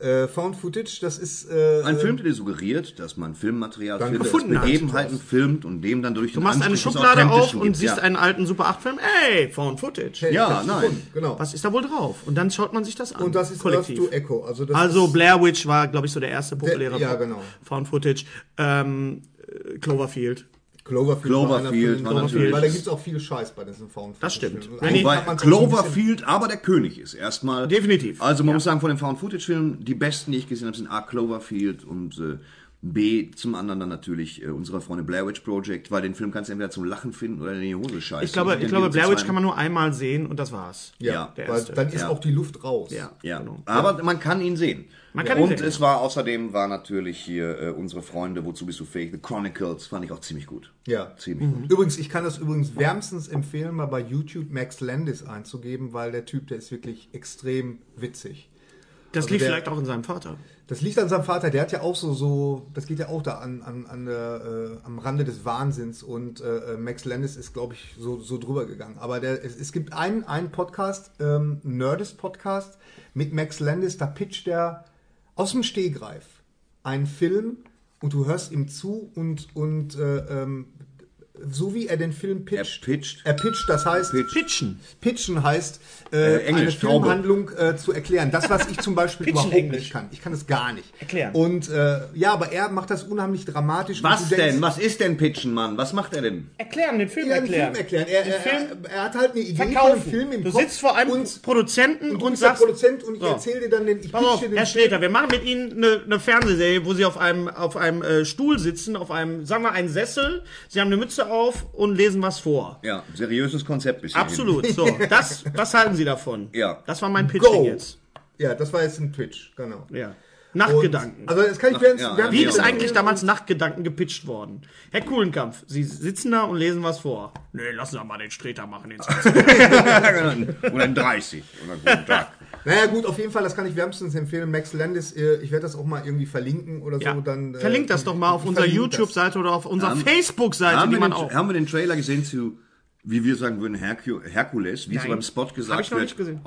Äh, Found Footage, das ist. Äh, Ein Film, der dir suggeriert, dass man Filmmaterial Danke. findet, Gefunden. Begebenheiten filmt und dem dann durch Du machst eine Schublade auf und siehst einen alten Super 8 Film. Ey, Found Footage. Hey, Ja, nein. gefunden, Genau. Was ist da wohl drauf? Und dann schaut man sich das an. Und das ist kollektiv. Earth to Echo. Also, das Also ist, Blair Witch war, glaube ich, so der erste populäre ja, genau. Found Footage. Ähm, äh, Cloverfield. Cloverfield, Cloverfield war, war natürlich- Weil da gibt es auch viel Scheiß bei diesen Found Das stimmt. Bisschen- Cloverfield aber der König ist. Erstmal. Definitiv. Also man Ja. muss sagen, von den Found-Footage-Filmen, die besten, die ich gesehen habe, sind A. Cloverfield und äh, B. zum anderen dann natürlich äh, unsere Freunde Blair Witch Project, weil den Film kannst du entweder zum Lachen finden oder in die Hose scheißen. Ich glaube, ich glaube Blair Witch kann man nur einmal sehen und das war's. Ja, Ja, der weil erste. dann ist Ja. auch die Luft raus. Ja, Ja, genau. aber man kann ihn sehen. Man kann ihn und es war außerdem war natürlich hier äh, unsere Freunde, wozu bist du fähig? The Chronicles fand ich auch ziemlich gut. Ja. Ziemlich gut. Übrigens, ich kann das übrigens wärmstens empfehlen, mal bei YouTube Max Landis einzugeben, weil der Typ, der ist wirklich extrem witzig. Das Also liegt der- vielleicht auch in seinem Vater. Das liegt an seinem Vater, der hat ja auch so, so das geht ja auch da an, an, an der, äh, am Rande des Wahnsinns und äh, Max Landis ist, glaube ich, so, so drüber gegangen. Aber der, es, es gibt einen, einen Podcast, ähm, Nerdist Podcast mit Max Landis, da pitcht er aus dem Stehgreif einen Film und du hörst ihm zu und, und äh, ähm, so wie er den Film pitcht. Er pitcht. Er pitcht, das heißt, Pitch. Pitchen. Pitchen heißt, äh, Äh, Englisch, eine. Filmhandlung äh, zu erklären. Das, was ich zum Beispiel überhaupt Englisch. nicht kann. Ich kann es gar nicht. Erklären. Und äh, ja, aber er macht das unheimlich dramatisch. Was du denkst, denn? Was ist denn Pitchen, Mann? Was macht er denn? Erklären, den Film Ja, erklären. Film erklären. Er, Den er, Film er, er hat halt eine Idee von einem verkaufen. Film im du Kopf. sitzt vor einem und, Produzenten und und, du sagst, Produzent und ich So. erzähle dir dann den, ich Pass auf, den Herr Sträter, wir machen mit Ihnen eine, eine Fernsehserie, wo Sie auf einem, auf einem äh, Stuhl sitzen, auf einem, sagen wir, einen Sessel, Sie haben eine Mütze auf und lesen was vor. Ja, seriöses Konzept bis hierhin. Absolut. So, das, was halten Sie davon? Ja. Das war mein Pitching Go. jetzt. Ja, das war jetzt ein Twitch, genau. Ja. Und, Nachtgedanken. also das kann ich Ach, während, ja, während Wie ja, ist ja. eigentlich damals Nachtgedanken gepitcht worden? Herr Kuhlenkampf, Sie sitzen da und lesen was vor. Nee, lassen Sie mal den Streter machen. Den Oder in 30. Oder guten Tag. Naja gut, auf jeden Fall, das kann ich wärmstens empfehlen. Max Landis, äh, ich werde das auch mal irgendwie verlinken oder ja. so. Dann, äh, Verlinkt das doch mal auf unserer. YouTube-Seite oder auf unserer Facebook-Seite, haben, die wir man den, auch. haben wir den Trailer gesehen zu, wie wir sagen würden, Herkules, wie es beim Spot gesagt Hab ich noch wird? nicht gesehen.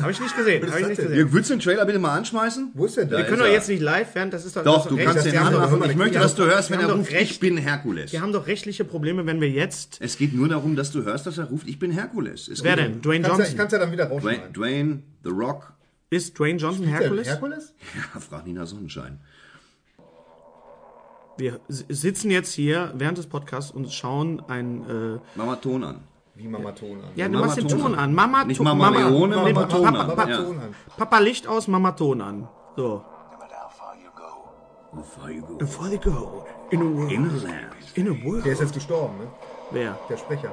Habe ich nicht gesehen. Habe ich nicht gesehen. Ja, willst du den Trailer bitte mal anschmeißen? Wo ist der denn? Wir können doch jetzt nicht live werden, das ist doch. Doch, du kannst den anmachen. Ich möchte, dass du hörst, wenn er ruft, recht- ich bin Herkules. Wir haben doch rechtliche Probleme, wenn wir jetzt. Es geht nur darum, dass du hörst, dass er ruft, ich bin Herkules. Es Wer denn? Dwayne ja, ich Johnson. kann es ja dann wieder rausschneiden. Dwayne, Dwayne, The Rock, Ist Dwayne Johnson Herkules? Herkules? ja, frag Nina Sonnenschein. Wir sitzen jetzt hier während des Podcasts und schauen ein. Äh, Mach mal Ton an. Wie Mama Ton an. ja, du Mama machst den Ton an. Mama Nicht Ton- Mama Leone, nee, Mama Ton Papa, an. Papa, Ja. Papa Licht aus, Mama Ton an. So. No matter how far you go, in a world. In the land. In a world. Der ist jetzt gestorben, ne? Wer? Der Sprecher.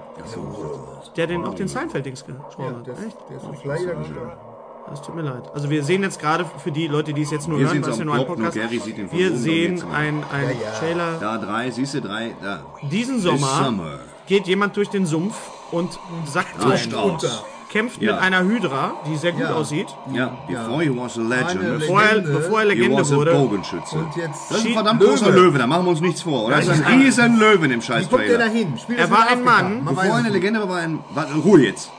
Der den auch den Seinfeld-Dings gesprochen hat. Der ist, Echt? der ist jetzt leider gestorben. Das tut mir leid. Also wir sehen jetzt gerade für die Leute, die es jetzt nur Wir hören, es ja nur ein Podcast Gary sieht den von Wir sehen darum geht's ein, ein Ja, ja. Trailer. Da drei, siehst du drei, da. Diesen Sommer geht jemand durch den Sumpf und sackt ein. aus. Kämpft Ja. mit einer Hydra, die sehr gut Ja. aussieht. Ja, before he was a legend. Bevor er, Legende. bevor er He Legende was a wurde. Bogenschütze. Und jetzt Das ist ein verdammt großer Löwe, da machen wir uns nichts vor, oder? Das ist ein riesen Löwe in dem scheiß Wie kommt der da Trailer. Er war in ein? Mann. Man Bevor er eine. Legende war, war er ein... Warte, Ruhe jetzt.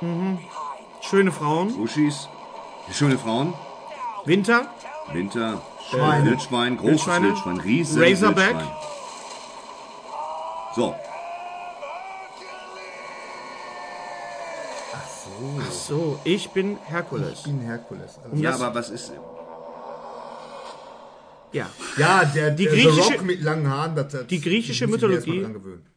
truth? Schöne Frauen. Uschis, schöne Frauen, Winter. Winter, Schweine. Wildschwein, großes. Wildschwein, riesen Razorback. Wildschwein. So, So, ich bin Herkules. Ich bin Herkules. Also ja, das- aber was ist... Ja. ja, der, Die der griechische- Rock mit langen Haaren, das, das Die griechische Mythologie.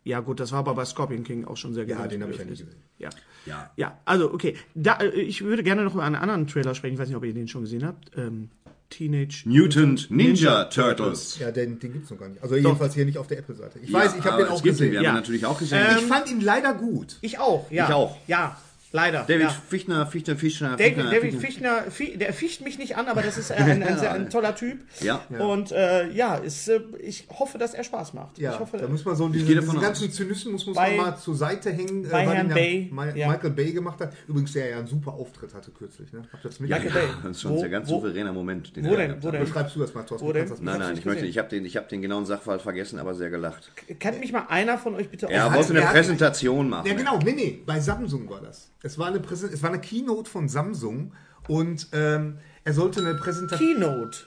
Ja, gut, das war aber bei Scorpion King auch schon sehr Ja, gewöhnlich. den habe ich ja nicht gesehen. Ja. Ja. Ja, also, okay. Da, äh, ich würde gerne noch über einen anderen Trailer sprechen. Ich weiß nicht, ob ihr den schon gesehen habt. Ähm, Teenage Mutant Ninja Turtles. Ja, den, den gibt es noch gar nicht. Also jedenfalls hier nicht auf der Apple-Seite. Ich weiß, ich habe den auch gesehen. Wir haben Ja. ihn natürlich auch gesehen. Ich fand ihn leider gut. Ich auch, ja. Ich auch. Ja. Leider. David ja. Fichtner, Fichtner, Fichtner, David, Fichtner, David Fichtner, Fi- der ficht mich nicht an, aber das ist ein, ein, sehr, ein toller Typ. Ja. Und äh, ja, ist, äh, ich hoffe, dass er Spaß macht. Ja, ich hoffe, da muss man so diese, davon ganzen. Zynismus muss Bei- man mal zur Seite hängen, äh, bei weil Herrn Bay, Ma ja. Michael Bay gemacht hat. Übrigens, der ja einen super Auftritt hatte kürzlich. Ne? Habt ihr das Michael mitgekriegt? Bay. Das ist schon Wo- ein ganz wo- souveräner Moment. Den Wo denn? Wo denn? Beschreibst du das mal, Thorsten? Wo denn? das Nein, nein, ich möchte, ich habe den, ich habe den genauen Sachverhalt vergessen, aber sehr gelacht. Kann mich mal einer von euch bitte Er wollte eine Präsentation machen. Ja, genau. Nee, nee. Bei Samsung war das. Es war eine, Präsen es war eine Keynote von Samsung und ähm, er sollte eine Präsentation. Keynote.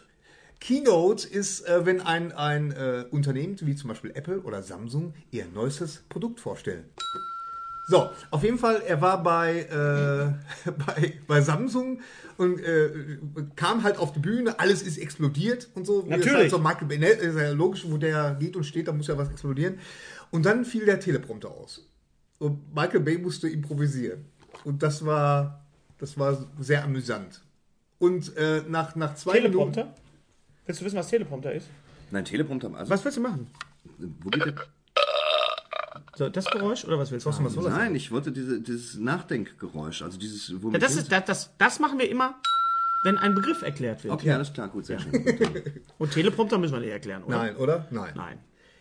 Keynote ist, äh, wenn ein, ein äh, Unternehmen wie zum Beispiel Apple oder Samsung ihr neuestes Produkt vorstellen. So, auf jeden Fall, er war bei, äh, bei, bei Samsung und äh, kam halt auf die Bühne, alles ist explodiert und so. Natürlich. Halt so Michael Bay, ist ja logisch, wo der geht und steht, da muss ja was explodieren. Und dann fiel der Teleprompter aus. Und Michael Bay musste improvisieren. Und das war, das war sehr amüsant. Und äh, nach, nach zwei Minuten... Teleprompter? Willst du wissen, was Teleprompter ist? Nein, Teleprompter. Also, Was willst du machen? Wo geht der? So, das Geräusch oder was willst du? Was soll das Nein, ich wollte diese, dieses Nachdenkgeräusch. Also dieses. Wo Ja, das, ist, das, das, das machen wir immer, wenn ein Begriff erklärt wird. Okay, alles klar, gut, sehr schön. Und Teleprompter müssen wir nicht erklären, oder? Nein, oder? Nein. Nein.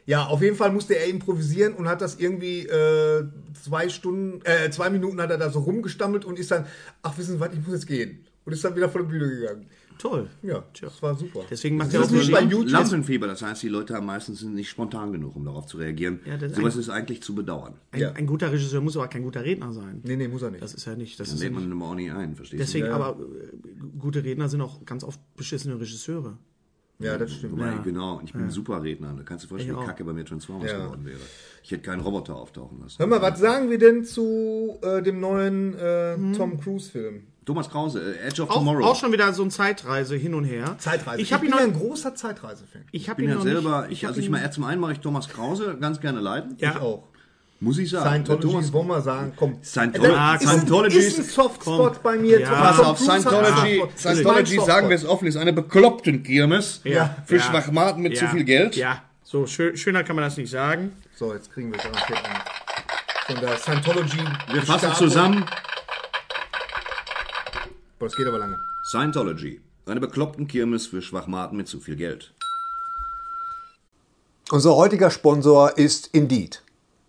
Ja, auf jeden Fall musste er improvisieren und hat das irgendwie äh, zwei Stunden, äh, zwei Minuten hat er da so rumgestammelt und ist dann, ach wissen Sie was, ich muss jetzt gehen. Und ist dann wieder von der Bühne gegangen. Toll. Ja, das war super. Deswegen macht das er auch nicht bei. YouTube. Lampenfieber, das heißt, die Leute haben meistens sind nicht spontan genug, um darauf zu reagieren. Ja, das ist Sowas ein- ist eigentlich zu bedauern. Ein, Ja. ein guter Regisseur muss aber kein guter Redner sein. Nee, nee, muss er nicht. Das ist ja nicht. Das Dann ist ja lädt man ihn immer auch nicht ein, verstehst Deswegen, du? aber äh, gute Redner sind auch ganz oft beschissene Regisseure. Ja, das stimmt. Wobei, Ja. genau, ich bin ein super Redner. Da kannst du dir vorstellen, Ich wie kacke bei mir Transformers Ja. geworden wäre. Ich hätte keinen Roboter auftauchen lassen. Hör mal, was sagen wir denn zu äh, dem neuen äh, Hm. Tom Cruise-Film? Thomas Krause, äh, Edge of Auch, Tomorrow. auch schon wieder so ein Zeitreise hin und her. Zeitreise. Ich habe ihn bin noch. ein großer Zeitreise-Fan. Ich ich habe bin ihn ja noch selber, nicht. ich, also ich mal, zum einen mache ich Thomas Krause ganz gerne leiden. Ja. Ich auch. Muss ich sagen. Scientology, Thomas, wollen wir sagen, komm. Scientology- ist, Scientology ist ein ist- Softspot bei mir. Ja. Pass auf, Scientology. Scientology sagen wir es offen, ist eine bekloppten Kirmes Ja. für Ja. Schwachmaten mit ja. zu viel Geld. Ja, so schön, schöner kann man das nicht sagen. So, jetzt kriegen wir es. Von der Scientology. Wir fassen zusammen. Boah, das geht aber lange. Scientology, eine bekloppten Kirmes für Schwachmaten mit zu viel Geld. Unser heutiger Sponsor ist Indeed.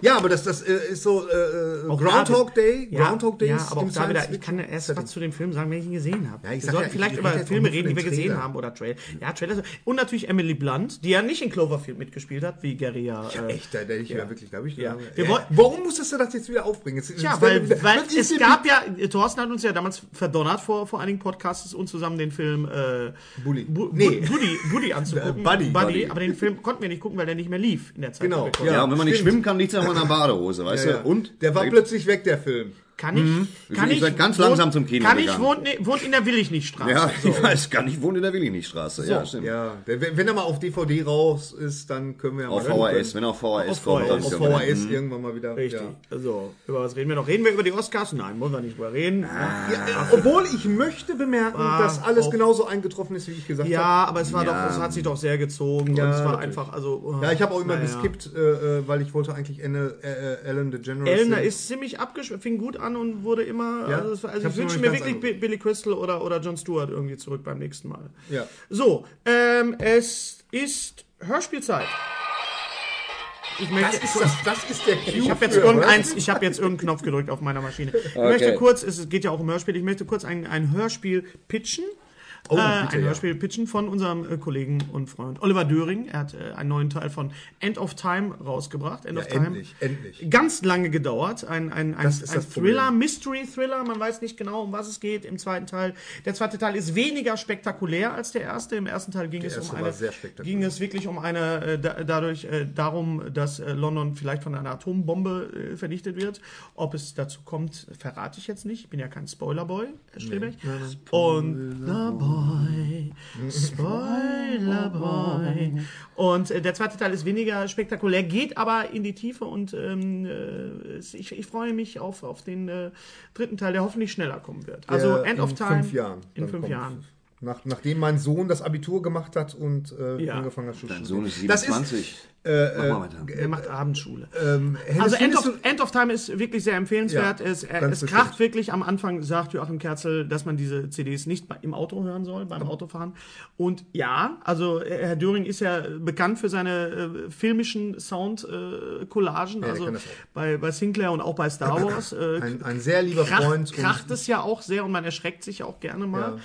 ja, aber das, das äh, ist so äh, Auch Groundhog da- Day. Ja, Groundhog Day ja, ist aber auch im da wieder, ich kann ja erst was zu dem Film sagen, wenn ich ihn gesehen habe. Ja, ich wir sag sollten ja, ich- vielleicht ich über Filme reden, die wir gesehen haben oder Trailer. Ja, Trailer. Und natürlich Emily Blunt, die ja nicht in Cloverfield mitgespielt hat, wie Gary ja. Äh, Echt, da hätte ich ja wirklich, glaube ich. Ja. äh, Wir äh, wollten- warum musstest du das jetzt wieder aufbringen? Jetzt, jetzt weil, wir- weil es gab ja, Thorsten hat uns ja damals verdonnert vor, vor einigen Podcasts und zusammen den Film äh, Bully. Bu Nee. Bu Buddy, Buddy anzugucken. Äh, Buddy. Buddy. Aber den Film konnten wir nicht gucken, weil der nicht mehr lief in der Zeit. Genau, ja. Ja, und wenn man nicht schwimmen kann, liegt es auch in einer Badehose, weißt Ja, ja. du? Und? der war plötzlich weg, der Film. Kann ich, Wir kann ich, seit ganz wohnt- langsam zum Kino Kann ich, wohnt, ne- wohnt in der Willignichtstraße. Ja, ich weiß gar nicht, ich wohne in der Willignichtstraße. Ja, stimmt. Ja, wenn, wenn er mal auf DVD raus ist, dann können wir ja Auf mal VHS, wenn er auf VHS Auf kommt, dann VHS. auf VHS irgendwann mal wieder. Richtig. Ja. Also, über was reden wir noch? Reden wir über die Oscars? Nein, wollen wir nicht drüber reden. Ah. Ja, obwohl ich möchte bemerken, Ah, dass alles genauso eingetroffen ist, wie ich gesagt habe. Ja, aber es war Ja. doch, es hat sich doch sehr gezogen Ja, und es war natürlich. einfach, also. oh, Ja, ich habe auch immer naja. geskippt, äh, äh, weil ich wollte eigentlich Enne, äh, äh, Ellen DeGeneres sehen. ist ziemlich abgeschwommen, fing gut an und wurde immer. Ja, also, ich also ich noch wünsche mir wirklich Bi- Billy Crystal oder, oder John Stewart irgendwie zurück beim nächsten Mal. Ja. So, ähm, es ist Hörspielzeit. Ich möchte, Das ist, das, das ist der Cue ich habe jetzt irgendeins, ich habe jetzt irgendeinen Knopf gedrückt auf meiner Maschine. Ich möchte kurz, es geht ja auch um Hörspiel, ich möchte kurz ein, ein Hörspiel pitchen. Oh, äh, bitte, ein ja. Hörspiel pitchen von unserem äh, Kollegen und Freund Oliver Döring. Er hat äh, einen neuen Teil von End of Time rausgebracht. End Ja, of Time. endlich, endlich. Ganz lange gedauert. Ein, ein, ein, Das ist ein das Thriller, Problem. Mystery-Thriller. Man weiß nicht genau, um was es geht im zweiten Teil. Der zweite Teil ist weniger spektakulär als der erste. Im ersten Teil ging es erste um eine, ging es wirklich um eine, äh, da, dadurch äh, darum, dass äh, London vielleicht von einer Atombombe äh, vernichtet wird. Ob es dazu kommt, verrate ich jetzt nicht. Ich bin ja kein Spoilerboy, Herr Strebeck. Und Spoilerboy, Spoilerboy. Und äh, der zweite Teil ist weniger spektakulär, geht aber in die Tiefe und ähm, äh, ich, ich freue mich auf, auf den äh, dritten Teil, der hoffentlich schneller kommen wird. Also Der End of in Time. fünf Jahren. In fünf. Jahren. Nach, nachdem mein Sohn das Abitur gemacht hat und äh, Ja. angefangen hat zu Dein. Sohn ist Das 27. Äh, Mach mal weiter. Er macht Abendschule. Ähm, Also End of, End of Time ist wirklich sehr empfehlenswert. Ja, es er, es kracht wirklich. Am Anfang sagt Joachim Kerzel, dass man diese CDs nicht im Auto hören soll, beim Autofahren. Und ja, also äh, Herr Döring ist ja bekannt für seine äh, filmischen Sound-Collagen. Äh, also bei, bei Sinclair und auch bei Star Wars. Äh, ein, ein sehr lieber kracht, Freund. kracht es ja auch sehr und man erschreckt sich auch gerne mal Ja.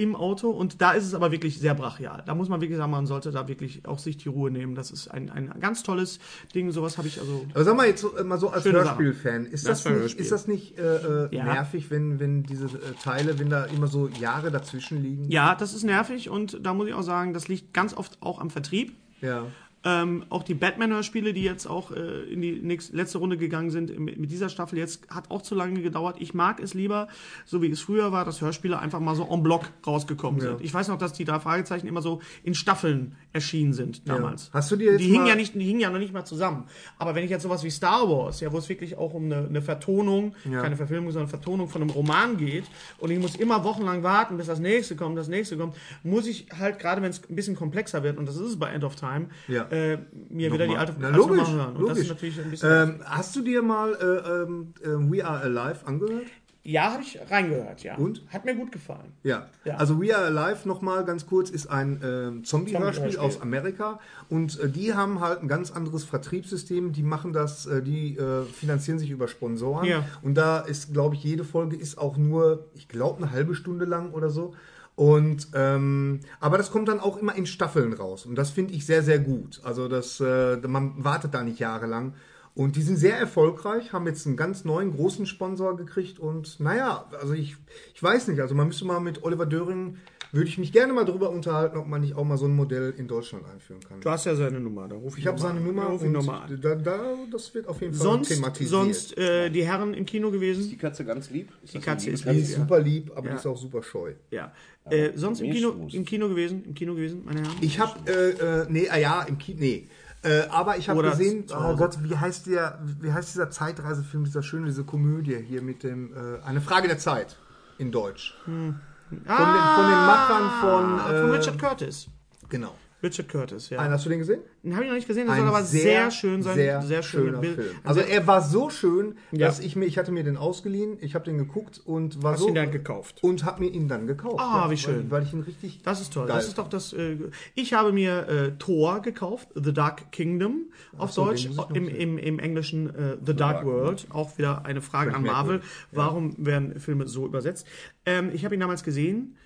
Im Auto. Und da ist es aber wirklich sehr brachial. Da muss man wirklich sagen, man sollte da wirklich auch sich die Ruhe nehmen. Das ist ein, ein ganz tolles Ding. Sowas habe ich also. Aber sag mal jetzt äh, mal so als Hörspielfan, ist Das nicht, ist das nicht äh, äh, Ja. nervig, wenn, wenn diese äh, Teile, wenn da immer so Jahre dazwischen liegen? Ja, das ist nervig und da muss ich auch sagen, das liegt ganz oft auch am Vertrieb. Ja. Ähm, auch die Batman-Hörspiele, die jetzt auch äh, in die nächste, letzte Runde gegangen sind mit, mit dieser Staffel, jetzt hat auch zu lange gedauert. Ich mag es lieber, so wie es früher war, dass Hörspiele einfach mal so en bloc rausgekommen sind. Ich weiß noch, dass die drei Fragezeichen immer so in Staffeln erschienen sind damals. Hast du dir jetzt die hingen ja nicht, die hingen ja noch nicht mal zusammen. Aber wenn ich jetzt sowas wie Star Wars, ja, wo es wirklich auch um eine, eine Vertonung, keine Verfilmung, sondern Vertonung von einem Roman geht, und ich muss immer wochenlang warten, bis das nächste kommt, das nächste kommt, muss ich halt, gerade wenn es ein bisschen komplexer wird, und das ist es bei End of Time, Ja. Äh, mir wieder die alte, Na, logisch, hören. Und das logisch. ist natürlich ein bisschen. Ähm, hast du dir mal äh, äh, We Are Alive angehört? ja, habe ich reingehört, ja. Und? Hat mir gut gefallen. Ja. Ja. Also We Are Alive nochmal ganz kurz ist ein ähm, Zombie-Hörspiel Zombie-Hörspiel. aus Amerika und äh, die haben halt ein ganz anderes Vertriebssystem. Die machen das, äh, die äh, finanzieren sich über Sponsoren Ja. und da ist, glaube ich, jede Folge ist auch nur, ich glaube, eine halbe Stunde lang oder so. Und ähm, aber das kommt dann auch immer in Staffeln raus. Und das finde ich sehr sehr gut. Also das äh, man wartet da nicht jahrelang. Und die sind sehr erfolgreich, haben jetzt einen ganz neuen großen Sponsor gekriegt. Und naja, also ich ich weiß nicht, also man müsste mal mit Oliver Döring würde ich mich gerne mal darüber unterhalten, ob man nicht auch mal so ein Modell in Deutschland einführen kann. Du hast ja seine Nummer, da ruf ich Ich habe seine. Nummer Da ruf ich und noch mal an. da, da, das wird auf jeden Fall Sonst, thematisiert. sonst äh, die Herren im Kino gewesen. Die Katze ganz lieb? Ist Die Katze ist liebe die lieb. ist super lieb, aber Ja. die ist auch super scheu. Ja. Äh, sonst im Kino, im Kino gewesen, im Kino gewesen, meine Herren. Ich habe, äh, äh, nee, ah ja, im Kino, nee. Äh, aber ich habe gesehen, zu oh. Gott, wie heißt der, wie heißt dieser Zeitreisefilm, dieser schöne, diese Komödie hier mit dem, äh, eine Frage der Zeit in Deutsch. Hm. Von, den, von den Machern von, äh, Ah, von Richard Curtis. genau. Richard Curtis, ja. Einen hast du den gesehen? Den habe ich noch nicht gesehen, der soll aber sehr, schön sein. Sehr, sehr schöne schöner Bild- Film. Also er war so schön, Ja. dass ich mir, ich hatte mir den ausgeliehen, ich habe den geguckt und war Hast so ihn dann gekauft? und habe mir ihn dann gekauft. Ah, wie weil- schön. Weil ich ihn richtig Das ist toll. geil Das ist doch das. Äh, ich habe mir äh, Thor gekauft, The Dark Kingdom auf so, Deutsch, im, im, im Englischen äh, The Dark World. Auch wieder eine Frage an Marvel. Warum werden Filme so übersetzt? Ähm, ich habe ihn damals gesehen.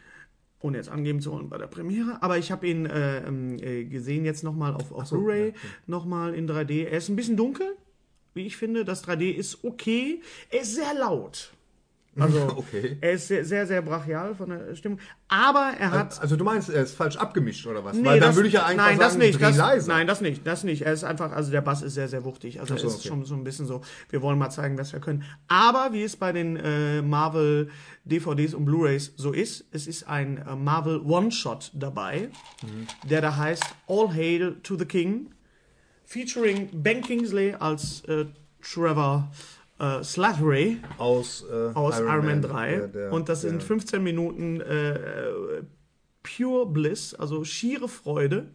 Ohne jetzt angeben zu wollen bei der Premiere, aber ich habe ihn äh, ähm, äh, gesehen jetzt nochmal auf, auf so, Blu-ray, ja, okay. nochmal in 3D. Er ist ein bisschen dunkel, wie ich finde. Das 3D ist okay. Er ist sehr laut. Also Okay. er ist sehr, sehr, sehr brachial von der Stimmung. Aber er hat. Also du meinst, er ist falsch abgemischt oder was? Nee, Weil dann das- würde ich ja einfach nein, das sagen, nicht, dreh das, leise. Nein, das nicht, das nicht. Er ist einfach, also der Bass ist sehr, sehr wuchtig. Also so, es ist okay. schon so ein bisschen so, wir wollen mal zeigen, was wir können. Aber wie es bei den äh, Marvel DVDs und Blu-rays so ist, es ist ein äh, Marvel One-Shot dabei, Mhm. der da heißt All Hail to the King, featuring Ben Kingsley als äh, Trevor äh, Slattery Aus, äh, aus Iron, Man 3. der- der- und das sind 15 Minuten äh, Pure Bliss, also schiere Freude.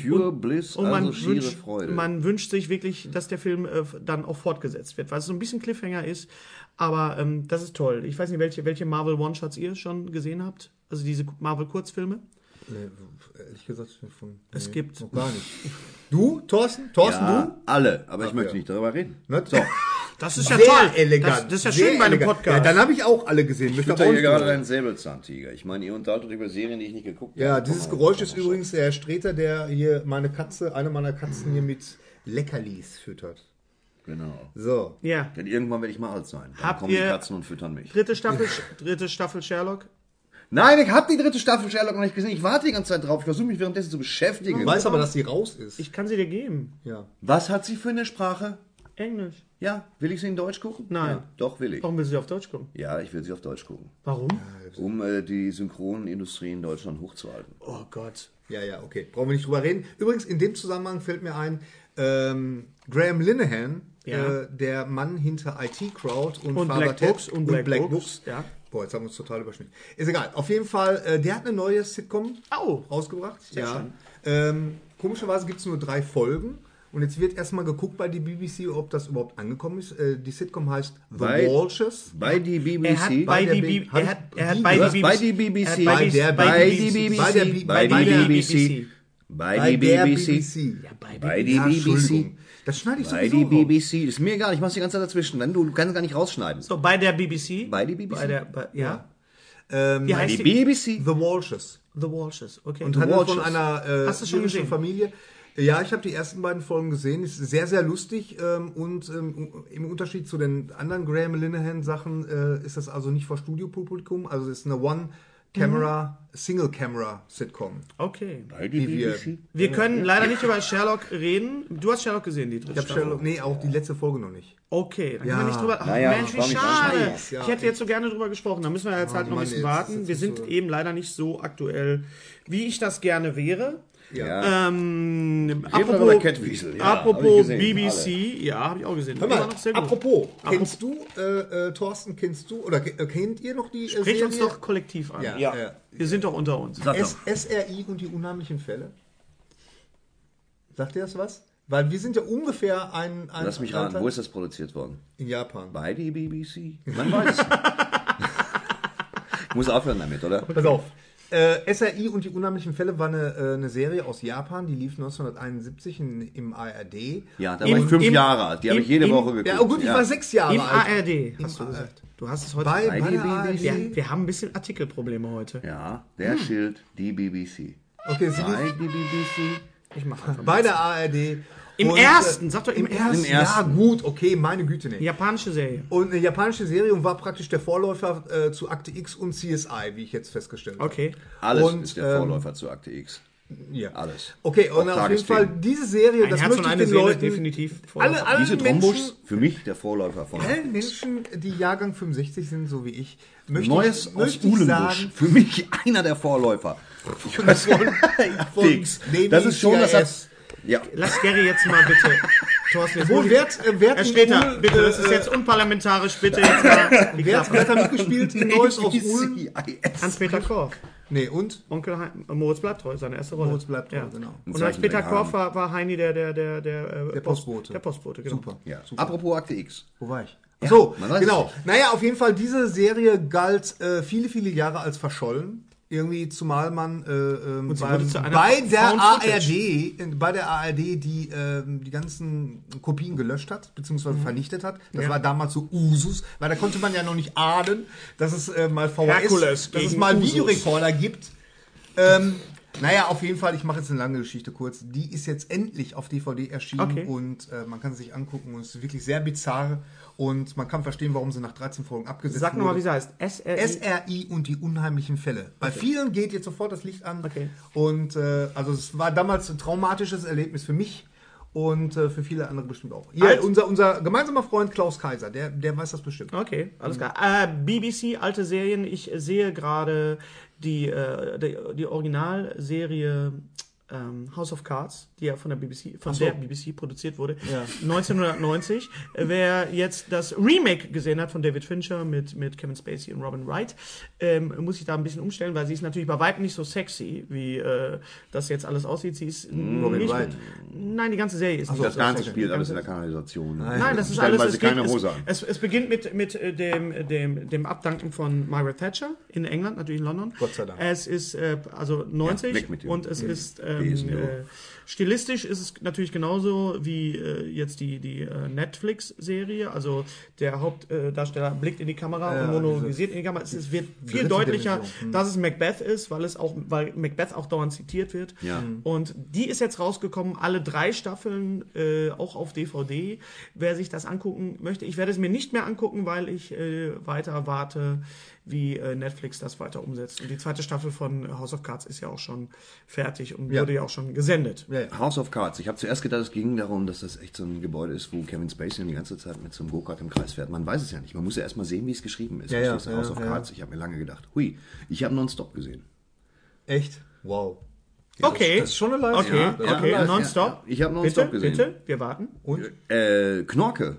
Pure Bliss, Und man, also schiere wünscht, Freude. man wünscht sich wirklich, dass der Film äh, dann auch fortgesetzt wird, weil es so ein bisschen Cliffhanger ist. Aber ähm, das ist toll. Ich weiß nicht, welche, welche Marvel One-Shots ihr schon gesehen habt. Also diese Marvel-Kurzfilme. Nee, ehrlich gesagt, von, Es nee, gibt- noch gar nicht. Du, Thorsten? Thorsten, ja, alle, aber ich möchte ja. nicht darüber reden. du? Ne? So, Das ist ja Sehr toll. elegant. Das, das ist ja sehr schön bei einem. Podcast. Ja, dann habe ich auch alle gesehen. Aber auch hier gerade deinen Säbelzahntiger. Ich meine, ihr unterhaltet über Serien, die ich nicht geguckt habe. Ja, dieses Geräusch ist übrigens der Herr Streter, der hier meine Katze, eine meiner Katzen hier mit Leckerlis füttert. Genau. So. ja. Denn irgendwann werde ich mal alt sein. Dann Habt kommen die Katzen und füttern mich. Dritte Staffel, dritte Staffel Sherlock. Nein, ich habe die dritte Staffel Sherlock noch nicht gesehen. Ich warte die ganze Zeit drauf. Ich versuche mich währenddessen zu beschäftigen. Du weißt aber, dass sie raus ist. Ich kann sie dir geben. ja. Was hat sie für eine Sprache? Englisch. Ja, will ich sie in Deutsch gucken? Nein. Ja, doch, will ich. Warum willst du sie auf Deutsch gucken? Ja, ich will sie auf Deutsch gucken. Warum? Um äh, die Synchronindustrie in Deutschland hochzuhalten. Oh Gott. Ja, ja, okay. Brauchen wir nicht drüber reden. Übrigens, in dem Zusammenhang fällt mir ein, ähm, Graham Linehan, Ja. äh, der Mann hinter IT Crowd und, Und Father Black Ted Books und Black Books, ja. Boah, jetzt haben wir uns total überschnitten. Ist egal. Auf jeden Fall, äh, der hat eine neue Sitcom Au. rausgebracht. ja. Ähm, komischerweise gibt es nur drei Folgen. Und jetzt wird erstmal geguckt bei die BBC, ob das überhaupt angekommen ist. Äh, die Sitcom heißt The Bei- Walshes. Bei die BBC. Er hat bei der die B- B er hat, er hat die- bei die bei BBC. die BBC. Er Bei die- der- bei bei die die- BBC. bei der- Bei bei die der BBC. Bei Bei die der BBC. BBC. Bei die BBC. Entschuldigung. Das schneide ich Bei sowieso die raus. BBC. Ist mir egal, ich mach's die ganze Zeit dazwischen. Dann du, du kannst gar nicht rausschneiden. So, bei der BBC. Bei die BBC. Bei der, bei, ja. Ähm, Wie Bei heißt die die? BBC. The Walshes. The Walshes. Okay. Und The handelt von einer äh, Hast du schon gesehen? Familie. Ja, ich habe die ersten beiden Folgen gesehen. Ist sehr, sehr lustig. Ähm, und ähm, im Unterschied zu den anderen Graham Linehan-Sachen äh, ist das also nicht vor Studiopublikum. Also es ist eine One-Camera, Single-Camera-Sitcom. okay. Bei die Wie wir- BBC. Wir können leider nicht über Sherlock reden. Du hast Sherlock gesehen, die dritte Ich habe Staffel. Sherlock, nee, auch die letzte Folge noch nicht. Okay, dann Ja. können wir nicht drüber. Ach, Naja, Mensch, wie schade. Ja, ich hätte jetzt so gerne drüber gesprochen. Da müssen wir jetzt halt noch ein bisschen jetzt warten. Wir sind so- eben leider nicht so aktuell, wie ich das gerne wäre. Ja. Ähm, apropos. Ja, apropos gesehen, BBC, ja, habe ich auch gesehen. Hör mal, noch sehr gut. apropos, kennst du, äh, äh, Thorsten, kennst du, oder äh, kennt ihr noch die äh, Sprich Serie? uns doch kollektiv an. Ja, Ja. Wir sind doch unter uns. S. SRI und die unheimlichen Fälle? Sagt ihr das was? Weil wir sind ja ungefähr ein... ein Lass mich raten, wo ist das produziert worden? In Japan. Bei die BBC. Man weiß es nicht. Ich muss aufhören damit, oder? Pass auf. Äh, SRI und die unheimlichen Fälle war eine, äh, eine Serie aus Japan, die lief 1971 in, im ARD. Ja, da war ich fünf im- Jahre alt. Die habe ich jede im- Woche geguckt. Ja, oh gut, ich war sechs Jahre Im alt. ARD, hast du Im gesagt. Du hast es heute. Bei, Bei bei der ARD. wir, wir haben ein bisschen Artikelprobleme heute. Ja, der Schild, die BBC. Okay, sie Bei die BBC. Ich mach einfach bei der ARD. Im Und, ersten, äh, sag doch im im ersten. ersten. Ersten. Ja, gut, okay, meine Güte nicht. Japanische Serie. Und eine japanische Serie und war praktisch der Vorläufer äh, zu Akte X und CSI, wie ich jetzt festgestellt habe. Okay. Alles Und, ist der ähm, Vorläufer zu Akte X. Ja. Alles. Okay, und auf jeden. Fall diese Serie, Ein das Herz möchte ich den Seele, Leuten, definitiv. alle, alle Diese Menschen, Trombus, für mich der Vorläufer von allen Menschen, die Jahrgang 65 sind, so wie ich, möchte Neues ich, aus möchte ich Uhlenbusch. sagen, Für mich einer der Vorläufer. von, von Fix. Das ist schon, das hat, ja. Lass Gary jetzt mal bitte. Thorsten, jetzt Wo wird, äh, wird Herr Streter, Uhl- bitte, das äh, ist jetzt unparlamentarisch, bitte jetzt mal Wer hat, da mitgespielt Neues aus Ulm? Hans-Peter Korf. Nee, und? Onkel Hein, äh, Moritz bleibt treu, seine erste Rolle. Moritz bleibt treu, ja. genau. Und Ein Hans-Peter Zeichen Korf war, war Heini der, der, der, der, äh, Der Post- Postbote. Der Postbote, genau. Super. Ja. Apropos Akte X. Wo war ich? Ja, so, man weiß es genau. Naja, auf jeden Fall, diese Serie galt äh, viele, viele Jahre als verschollen. Irgendwie, zumal man äh, ähm, beim, bei der. ARD, bei der ARD die, ähm, die ganzen Kopien gelöscht hat, beziehungsweise Mhm. vernichtet hat. Das Ja. war damals so Usus, weil da konnte man ja noch nicht ahnen, dass es äh, mal VHS, dass es mal Usus. Videorekorder gibt. Ähm, Naja, auf jeden Fall, ich mache jetzt eine lange Geschichte kurz. Die ist jetzt endlich auf DVD erschienen Okay. und äh, man kann sie sich angucken und es ist wirklich sehr bizarr und man kann verstehen, warum sie nach 13 Folgen abgesetzt Sag nochmal, wie sie heißt. SRI. SRI und die unheimlichen Fälle. Bei vielen geht jetzt sofort das Licht an. Okay. Und äh, also es war damals ein traumatisches Erlebnis für mich und äh, für viele andere bestimmt auch. Ja, Alt- unser, unser gemeinsamer Freund Klaus Kaiser, der, der weiß das bestimmt. Okay, alles klar. Äh, BBC, alte Serien. Ich sehe gerade die, äh, die, die Originalserie ähm, House of Cards, die ja von der BBC, von so. der BBC produziert wurde, Ja. 1990. Äh, Wer jetzt das Remake gesehen hat von David Fincher mit, mit Kevin Spacey und Robin Wright, ähm, muss ich da ein bisschen umstellen, weil sie ist natürlich bei weitem nicht so sexy, wie äh, das jetzt alles aussieht. Sie ist Robin nicht, Wright. Nein, die ganze Serie ist nicht Das so Ganze sexy. spielt alles in der Kanalisation. Nein, das ist alles. Es, keine geht, Hose es, an. es, es beginnt mit, mit äh, dem, dem, dem Abdanken von Margaret Thatcher in England, natürlich in London. Gott sei Dank. Es ist äh, also 90 weg mit dem und es ist ähm, Besen, du. Stilistisch ist es natürlich genauso wie äh, jetzt die, die äh, Netflix-Serie. Also der Hauptdarsteller blickt in die Kamera Ja, und monologisiert in die Kamera. Es, es wird viel deutlicher, Dimension. Hm. dass es Macbeth ist, weil es auch, weil Macbeth auch dauernd zitiert wird. Ja. Und die ist jetzt rausgekommen, alle drei Staffeln, äh, auch auf DVD. Wer sich das angucken möchte, ich werde es mir nicht mehr angucken, weil ich äh, weiter warte, wie äh, Netflix das weiter umsetzt. Und die zweite Staffel von House of Cards ist ja auch schon fertig und Ja. wurde ja auch schon gesendet. Ja, ja. House of Cards. Ich habe zuerst gedacht, es ging darum, dass das echt so ein Gebäude ist, wo Kevin Spacey die ganze Zeit mit so einem Go-Kart im Kreis fährt. Man weiß es ja nicht. Man muss ja erstmal sehen, wie es geschrieben ist. Ja, ja, ja, House of ja. Cards. Ich habe mir lange gedacht, hui, ich habe nonstop gesehen. Echt? Wow. Okay. Das ist schon eine Leistung. Okay, das okay, nonstop. ja. Ich habe nonstop bitte, gesehen. Bitte, wir warten. Und? Äh, Knorke.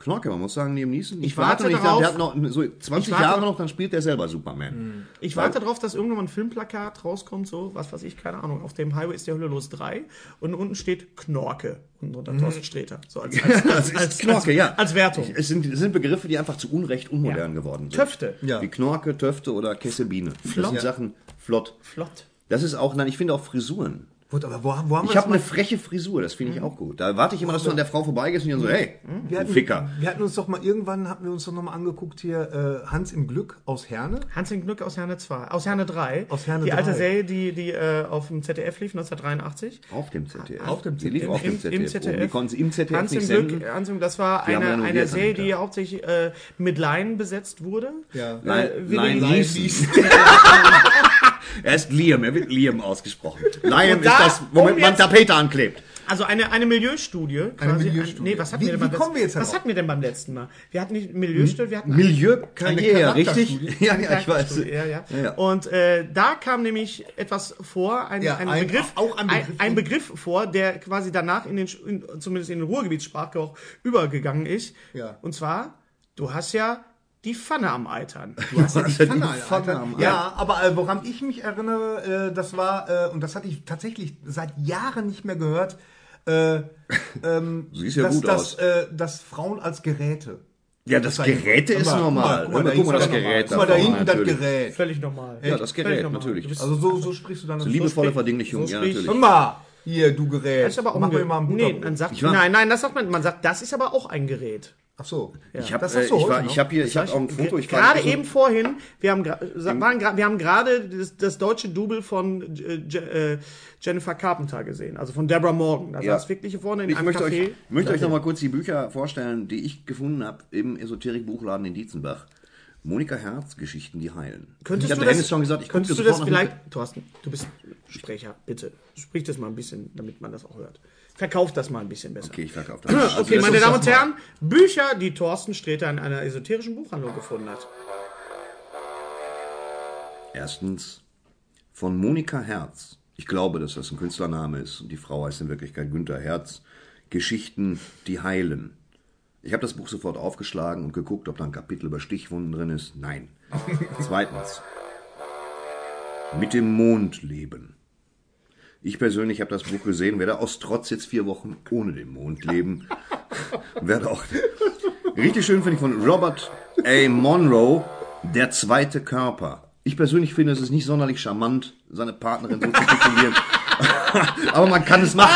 Knorke, man muss sagen, neben Neeson. Ich warte und ich darauf. der hat noch so 20 Ich warte- Jahre noch, dann spielt er selber Superman. Ich warte darauf, dass irgendwann mal ein Filmplakat rauskommt, so, was weiß ich, keine Ahnung. Auf dem Highway ist der Hölle los 3 und unten steht Knorke und drunter Thorsten Sträter. So als, als, Das als, als, Knorke, als, ja. als Wertung. Es sind, es sind Begriffe, die einfach zu Unrecht unmodern Ja. geworden sind. Töfte. Ja. Wie Knorke, Töfte oder Kesselbiene. Das Flott. sind Ja. Sachen flott. Flott. Das ist auch, nein, ich finde auch Frisuren. Gut, aber wo, wo haben wir Ich habe eine freche Frisur, das finde ich auch gut. Da warte ich immer, dass du an der Frau vorbeigehst und die dann so, hey, Wir du hatten, Ficker. wir hatten uns doch mal irgendwann hatten wir uns doch noch mal angeguckt hier äh, Hans im Glück aus Herne. Hans im Glück aus Herne 2, aus Herne 3. Aus Herne die alte 3. Serie, die, die äh, auf dem ZDF lief, 1983. Auf dem ZDF. Auf dem Die lief ZDF. auf dem Im, ZDF. im ZDF. Die konnten sie im ZDF Hans nicht im senden. Glück, Hans im, das war Die eine, eine Serie, die hauptsächlich äh, mit Laien besetzt wurde. Ja. Nein, Äh, Neeson. er ist Liam, er wird Liam ausgesprochen. Liam da- ist das, womit um man Tapete anklebt. Also eine, eine Milieustudie. Quasi. Milieustudie. Nee, was hatten Wie- wir denn wie beim kommen wir letzten- jetzt Was hatten wir denn beim letzten Mal? Wir hatten nicht Milieustudie, wir hatten Milieukarriere, Eine richtig? Ja, ja, ich weiß. Ja, ja. Ja, ja. Und äh, da kam nämlich etwas vor, ein, Ja, ein, ein- Begriff, auch ein Begriff. ein, ein Begriff vor, der quasi danach in den, in, zumindest in den Ruhrgebietssprachgebrauch übergegangen ist. Ja. Und zwar, du hast ja die Pfanne am Eitern. Du hast ja die Die Pfanne, Pfanne Alter. am Ja, aber äh, woran ich mich erinnere, äh, das war, äh, und das hatte ich tatsächlich seit Jahren nicht mehr gehört, äh, ähm, Siehst ja dass, gut dass, aus. Äh, dass Frauen als Geräte. Ja, das Geräte ist normal. Guck mal, Guck mal, da das hinten- Gerät. Guck mal, da hinten das. Gerät. Völlig normal. Ja, das Gerät, normal. natürlich. Also so, so sprichst du dann. So liebevolle Verdinglichung, so ja, natürlich. Hör mal, hier, du Gerät. Das ist aber auch Mach mir mal ein nee, man sagt, nein, nein, das sagt man, man sagt, das ist aber auch ein Gerät. Ach so. Ich habe Das äh, du ich war, ich habe hier, ich habe auch ein Foto. Ich gerade so- eben vorhin, wir haben, waren, wir haben gerade das, das deutsche Double von äh, äh, Jennifer Carpenter gesehen, also von Deborah Morgan. Da Ja. saß wirklich hier vorne in Ich einem möchte Café. euch, möchte euch noch mal kurz die Bücher vorstellen, die ich gefunden habe im Esoterik-Buchladen in Dietzenbach. Monika Herz, Geschichten, die heilen. Könntest ich du habe das, schon gesagt, ich könntest du das vielleicht, Thorsten, du bist Sprecher, bitte, sprich das mal ein bisschen, damit man das auch hört. Verkauf das mal ein bisschen besser. Okay, ich verkaufe das. Also Okay, das meine Damen und Herren, Bücher, die Thorsten Sträter in einer esoterischen Buchhandlung gefunden hat. Erstens von Monika Herz. Ich glaube, dass das ein Künstlername ist und die Frau heißt in Wirklichkeit Günther Herz. Geschichten, die heilen. Ich habe das Buch sofort aufgeschlagen und geguckt, ob da ein Kapitel über Stichwunden drin ist. Nein. Zweitens. Mit dem Mond leben. Ich persönlich habe das Buch gesehen, werde aus Trotz jetzt vier Wochen ohne den Mond leben. werde auch. Richtig schön finde ich von Robert A. Monroe, Der zweite Körper. Ich persönlich finde, es ist nicht sonderlich charmant, seine Partnerin so zu titulieren. Aber man kann es machen.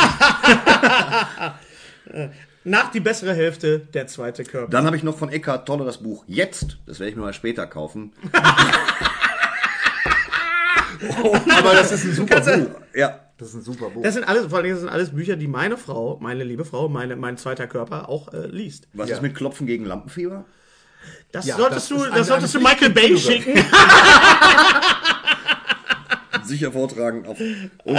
Nach die bessere Hälfte, der zweite Körper. Dann habe ich noch von Eckhart Tolle das Buch Jetzt. Das werde ich mir mal später kaufen. Aber das ist ein super Buch. Ja. Das ist ein super Buch. Das sind alles, vor allem das sind alles Bücher, die meine Frau, meine liebe Frau, meine, mein zweiter Körper auch äh, liest. Was Ja. ist mit Klopfen gegen Lampenfieber? Das Ja, solltest das du, ist das eine- solltest eine du Michael Bay schicken. Sicher vortragen auf. Oh,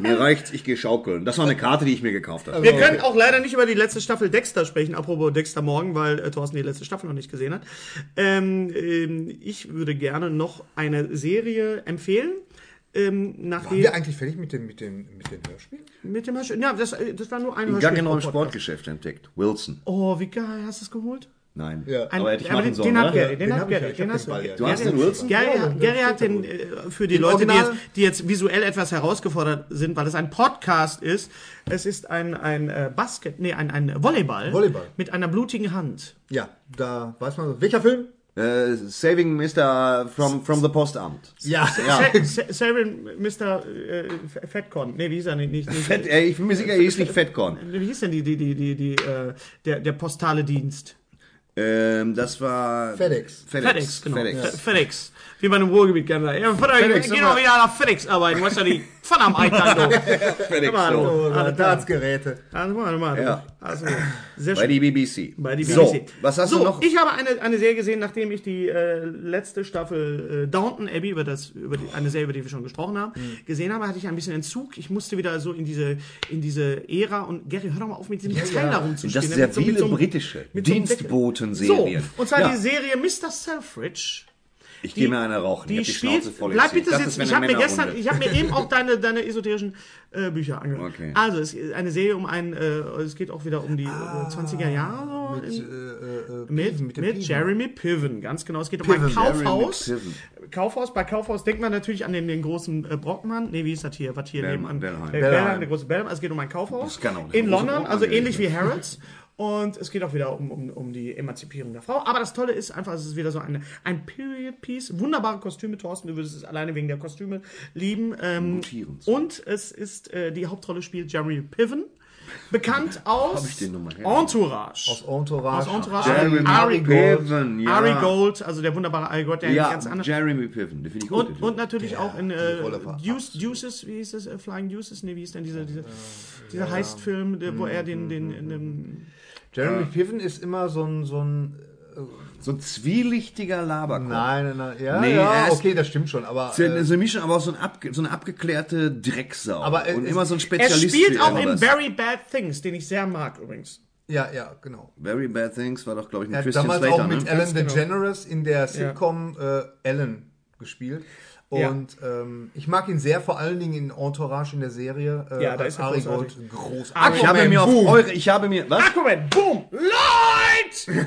mir reicht's, ich gehe schaukeln. Das war eine Karte, die ich mir gekauft habe. Wir können auch leider nicht über die letzte Staffel Dexter sprechen, apropos Dexter morgen, weil äh, Thorsten die letzte Staffel noch nicht gesehen hat. Ähm, ähm, ich würde gerne noch eine Serie empfehlen. Ähm, Waren nachdem wir eigentlich fertig mit den, mit den, mit den Hörspielen? mit dem Hörspiel, ja, das, das war nur ein Hörspiel neues Podcast. Sportgeschäft entdeckt. Wilson. Oh, wie geil, hast du es geholt? Nein. Ja. Ein- aber hätte ich aber machen den, sollen, den hat? Gary, den, Den hat hab ich Gary, den hab hast den du. Ball ja. Du hast Gary- den Wilson? Gary, Gary hat den, äh, für die Den Leute, die jetzt, die jetzt visuell etwas herausgefordert sind, weil es ein Podcast ist, es ist ein, ein äh, Basket, nee, ein, ein Volleyball, Volleyball. mit einer blutigen Hand. Ja, da weiß man. Welcher Film? Äh, saving Mr. from, from the Postamt. Ja. Ja. Sa- Sa- Sarah Mr. Äh, Fatcon. Nee, wie hieß er nicht? nicht, nicht Fett, äh, ich bin mir sicher, er hieß nicht Fettkorn. wie hieß denn die, die, die, die, die äh, der, der postale Dienst? Ähm, das war FedEx. FedEx, FedEx, genau. FedEx. Fe- FedEx. Wie man im Ruhrgebiet gerne sagt. Ja, FedEx, FedEx, geh doch wieder nach FedEx arbeiten. Weißt du, die von am Eintag. FedEx Immer so. klar. Dartsgeräte. Also, mal, mal. Ja. Also, sehr Bei schön. die BBC. Bei die BBC. So, was hast so, du noch? Ich habe eine, eine Serie gesehen, nachdem ich die äh, letzte Staffel äh, Downton Abbey, über das, über die, eine Serie, über die wir schon gesprochen haben, Mhm. gesehen habe, hatte ich ein bisschen Entzug. Ich musste wieder so in diese, in diese Ära und Gary, hör doch mal auf mit diesem Zeiler rumzuspielen. Das sehr Mit so- mit viele so britische so. Dienstboten-Serien. So, und zwar Ja. die Serie Mr. Selfridge. Ich gehe mir eine rauchen. Die ich die spielt. Schnauze voll Bleib bitte Das sitzen. Ich habe mir gestern, ich habe mir eben auch deine, deine esoterischen äh, Bücher angehört. Okay. Also es ist eine Serie um einen, äh, es geht auch wieder um die Ah, äh, 20er Jahre. Mit, in- äh, äh, mit, Piven, mit, dem Piven. Jeremy Piven, ganz genau. Es geht um Piven, ein Jeremy Kaufhaus. Kaufhaus, bei Kaufhaus denkt man natürlich an den, den großen äh, Brockmann. Nee, wie ist das hier? Was hier Bell- nebenan? Bellheim. Äh, Bellheim. Bellheim, der große Bellheim. Also es geht um ein Kaufhaus Das kann auch der in London, Brockmann also ähnlich wie. Harrods. Und es geht auch wieder um, um, um die Emanzipierung der Frau. Aber das Tolle ist einfach, es ist wieder so eine, ein Period-Piece. Wunderbare Kostüme, Thorsten. Du würdest es alleine wegen der Kostüme lieben. Ähm, und es ist, äh, die Hauptrolle spielt Jeremy Piven. Bekannt aus Hab ich den nochmal her? Entourage. Aus Entourage. Aus Entourage. Jeremy Ari Gold. Piven, ja. Ari Gold, also der wunderbare Ari Gold, der Ja, ganz anders. Jeremy Piven, den finde ich gut. Und, und natürlich auch in äh, Deuce, Deuces, wie hieß das? Äh, Flying Deuces? Nee, wie hieß denn dieser, dieser, dieser Heist-Film, der- wo er den, den, den, den Jeremy Piven ist immer so ein, so ein so ein zwielichtiger Laberkopf. Nein, nein, nein. Ja, Nee, er ja, okay, das stimmt schon, aber. So eine, Äh, Mischung, aber auch so, ein abge, so eine abgeklärte Drecksau. Aber, äh, und immer so ein Er Spezialist. spielt für auch in. Very Bad Things, den ich sehr mag übrigens. ja, ja, genau. Very Bad Things war doch, glaube ich, Er hat Christian damals Slater. auch mit ne? Ellen genau. DeGeneres in der Sitcom äh, Ellen gespielt. Ja. Und ähm, ich mag ihn sehr, vor allen Dingen in Entourage in der Serie. Äh, Ja, da ist er großartig. Gold groß. Ich habe mir auf boom. eure, ich habe mir, was? Aquaman, boom, Leute!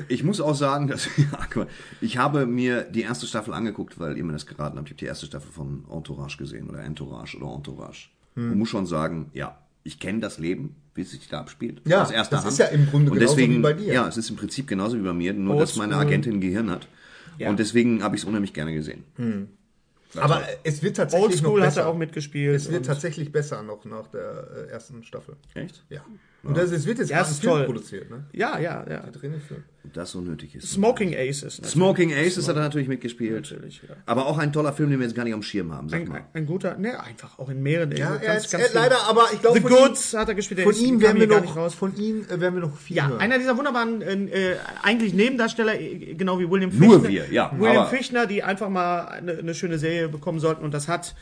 Ich muss auch sagen, dass Aquaman- ich habe mir die erste Staffel angeguckt, weil ihr mir das geraten habt. Ich habe die erste Staffel von Entourage gesehen oder Entourage oder Entourage. Hm. Und muss schon sagen, ja, ich kenne das Leben, wie es sich da abspielt. Ja, aus erster das Hand. ist ja im Grunde Und genauso deswegen, wie bei dir. Ja, es ist im Prinzip genauso wie bei mir, nur dass meine. Agentin ein Gehirn hat. Ja. Und deswegen habe ich es unheimlich gerne gesehen. Aber es wird tatsächlich noch Oldschool hat er auch mitgespielt. Es wird tatsächlich besser noch nach der äh, ersten Staffel. Echt? Ja. Und das, es wird jetzt ein ist Film toll. produziert, ne? Ja, ja, ja. Drin im Film. Und das so nötig ist. Smoking Aces. natürlich. Smoking Aces hat er natürlich mitgespielt. Natürlich, ja. Aber auch ein toller Film, den wir jetzt gar nicht am Schirm haben, sag Ein, mal. ein guter, ne, einfach auch in mehreren. Ja, ganz, er ist, ganz er, leider, aber ich glaube, The von ihm- Goods hat er gespielt. der Von ist- ihm werden wir noch, nicht raus. von ihm äh, werden wir noch viel Ja, hören. einer dieser wunderbaren, äh, äh, eigentlich Nebendarsteller, äh, genau wie William Fichtner. Nur wir, ja, William Fichtner, die einfach mal eine, eine schöne Serie bekommen sollten und das hat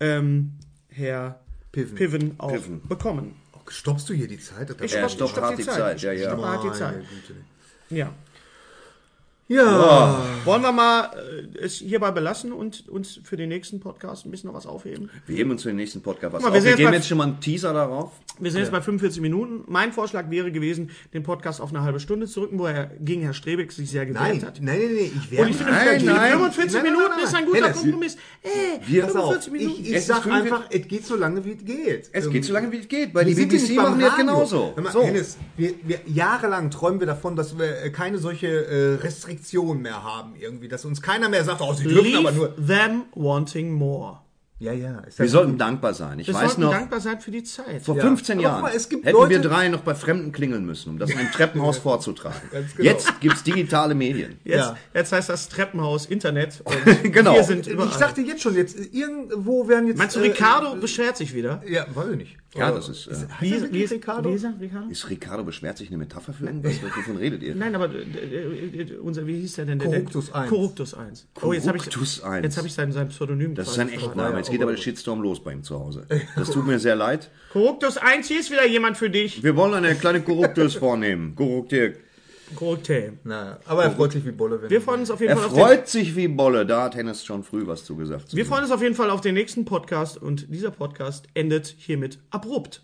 ähm, Herr Piven. Piven, auch Piven. bekommen. Stoppst du hier die Zeit? Das Ich stopp- stoppt stopp hart die Zeit, ja, Ich ja. stopp hart die Zeit. Güte. Ja. Ja. Wollen wir mal äh, es hierbei belassen und uns für den nächsten Podcast ein bisschen noch was aufheben? Wir heben uns für den nächsten Podcast was mal, auf. wir Wir, sind jetzt geben jetzt schon mal einen Teaser darauf. Wir sind jetzt bei 45 Minuten. Mein Vorschlag wäre gewesen, den Podcast auf eine halbe Stunde zu rücken, wo er gegen Herr Strebeck sich sehr gewehrt Nein, hat. nein, nein, nein, ich werde Und ich finde, Nein, nein. 45 Nein, nein, Minuten nein, ist ein guter Hennes, Kompromiss. Ey, wir- Pass auf, 45 Minuten. ich, ich Es ist sag 45 einfach, es geht so lange, wie es geht. Es Ähm, geht so lange, wie es geht. Bei wir die sind ja BBC nicht beim machen das genauso. Mal, So. Hennes, wir, wir, jahrelang träumen wir davon, dass wir äh, keine solche äh, Restriktionen mehr haben irgendwie, dass uns keiner mehr sagt, oh, sie dürfen aber Leave nur. them wanting more. Ja, ja. Ist Wir sollten dankbar sein. Ich Wir weiß sollten noch, dankbar sein für die Zeit. vor Ja. 15 Aber Jahren mal, es gibt hätten wir Leute- drei noch bei Fremden klingeln müssen, um das in einem Treppenhaus vorzutragen. Ganz genau. Jetzt gibt's digitale Medien. Jetzt, Ja. jetzt heißt das Treppenhaus Internet. Und Genau. Wir sind überall. ich sagte jetzt schon, jetzt irgendwo werden jetzt. Meinst du, äh, Ricardo beschwert sich wieder? Ja, weiß ich nicht. Ja, das ist. Äh, Heißt er wirklich Ricardo? Wie ist er, Ricardo? ist Ricardo beschwert sich eine Metapher für irgendwas? Wovon redet ihr? Nein, aber äh, äh, äh, unser, wie hieß der denn? Der- Corruptus der, 1. Corruptus 1. Oh, jetzt habe ich, Corruptus 1. jetzt hab ich sein, sein Pseudonym. Das ist sein. Echtname. Jetzt geht aber der Shitstorm los bei ihm zu Hause. Das tut mir sehr leid. Corruptus 1, hier ist wieder jemand für dich. Wir wollen eine kleine Korruptus vornehmen. Korruptier. Corrupte. Na, aber er freut sich wie Bolle, wenn Wir freuen uns auf jeden Er Fall auf den, freut sich wie Bolle. Da hat Hennes schon früh was zu gesagt. wir freuen uns auf jeden Fall auf den nächsten Podcast und dieser Podcast endet hiermit abrupt.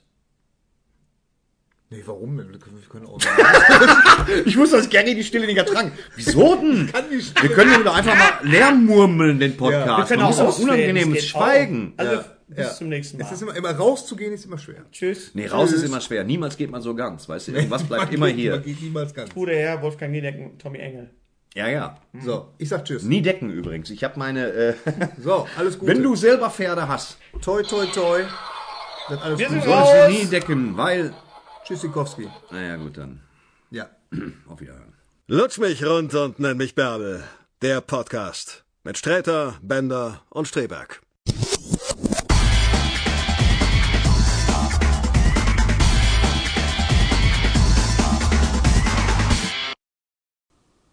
Nee, warum? Wir können auch Ich wusste, dass Gary die Stille nicht ertragen. Wieso denn? Wir können ja wieder einfach mal leer murmeln, den Podcast. Wir können Man auch ausreden, unangenehmes Schweigen. auch. Also, bis Ja. zum nächsten Mal. Es ist immer, immer rauszugehen ist immer schwer. Tschüss. Nee, raus ist immer schwer. Niemals geht man so ganz. Weißt du, irgendwas bleibt immer Man hier. geht niemals ganz. Gute Herr, Wolfgang Niedecken, Tommy Engel. Ja, ja. So, ich sag Tschüss. Nie decken übrigens. Ich habe meine. Äh, So, alles Gute. wenn du selber Pferde hast, Toi, toi, toi. Das alles Wir sind solltest raus. du nie decken, weil. Tschüssikowski. Naja, gut, dann. Ja. Auf Wiederhören. Lutsch mich rund und nenn mich Bärbel. Der Podcast. Mit Sträter, Bender und Streberg.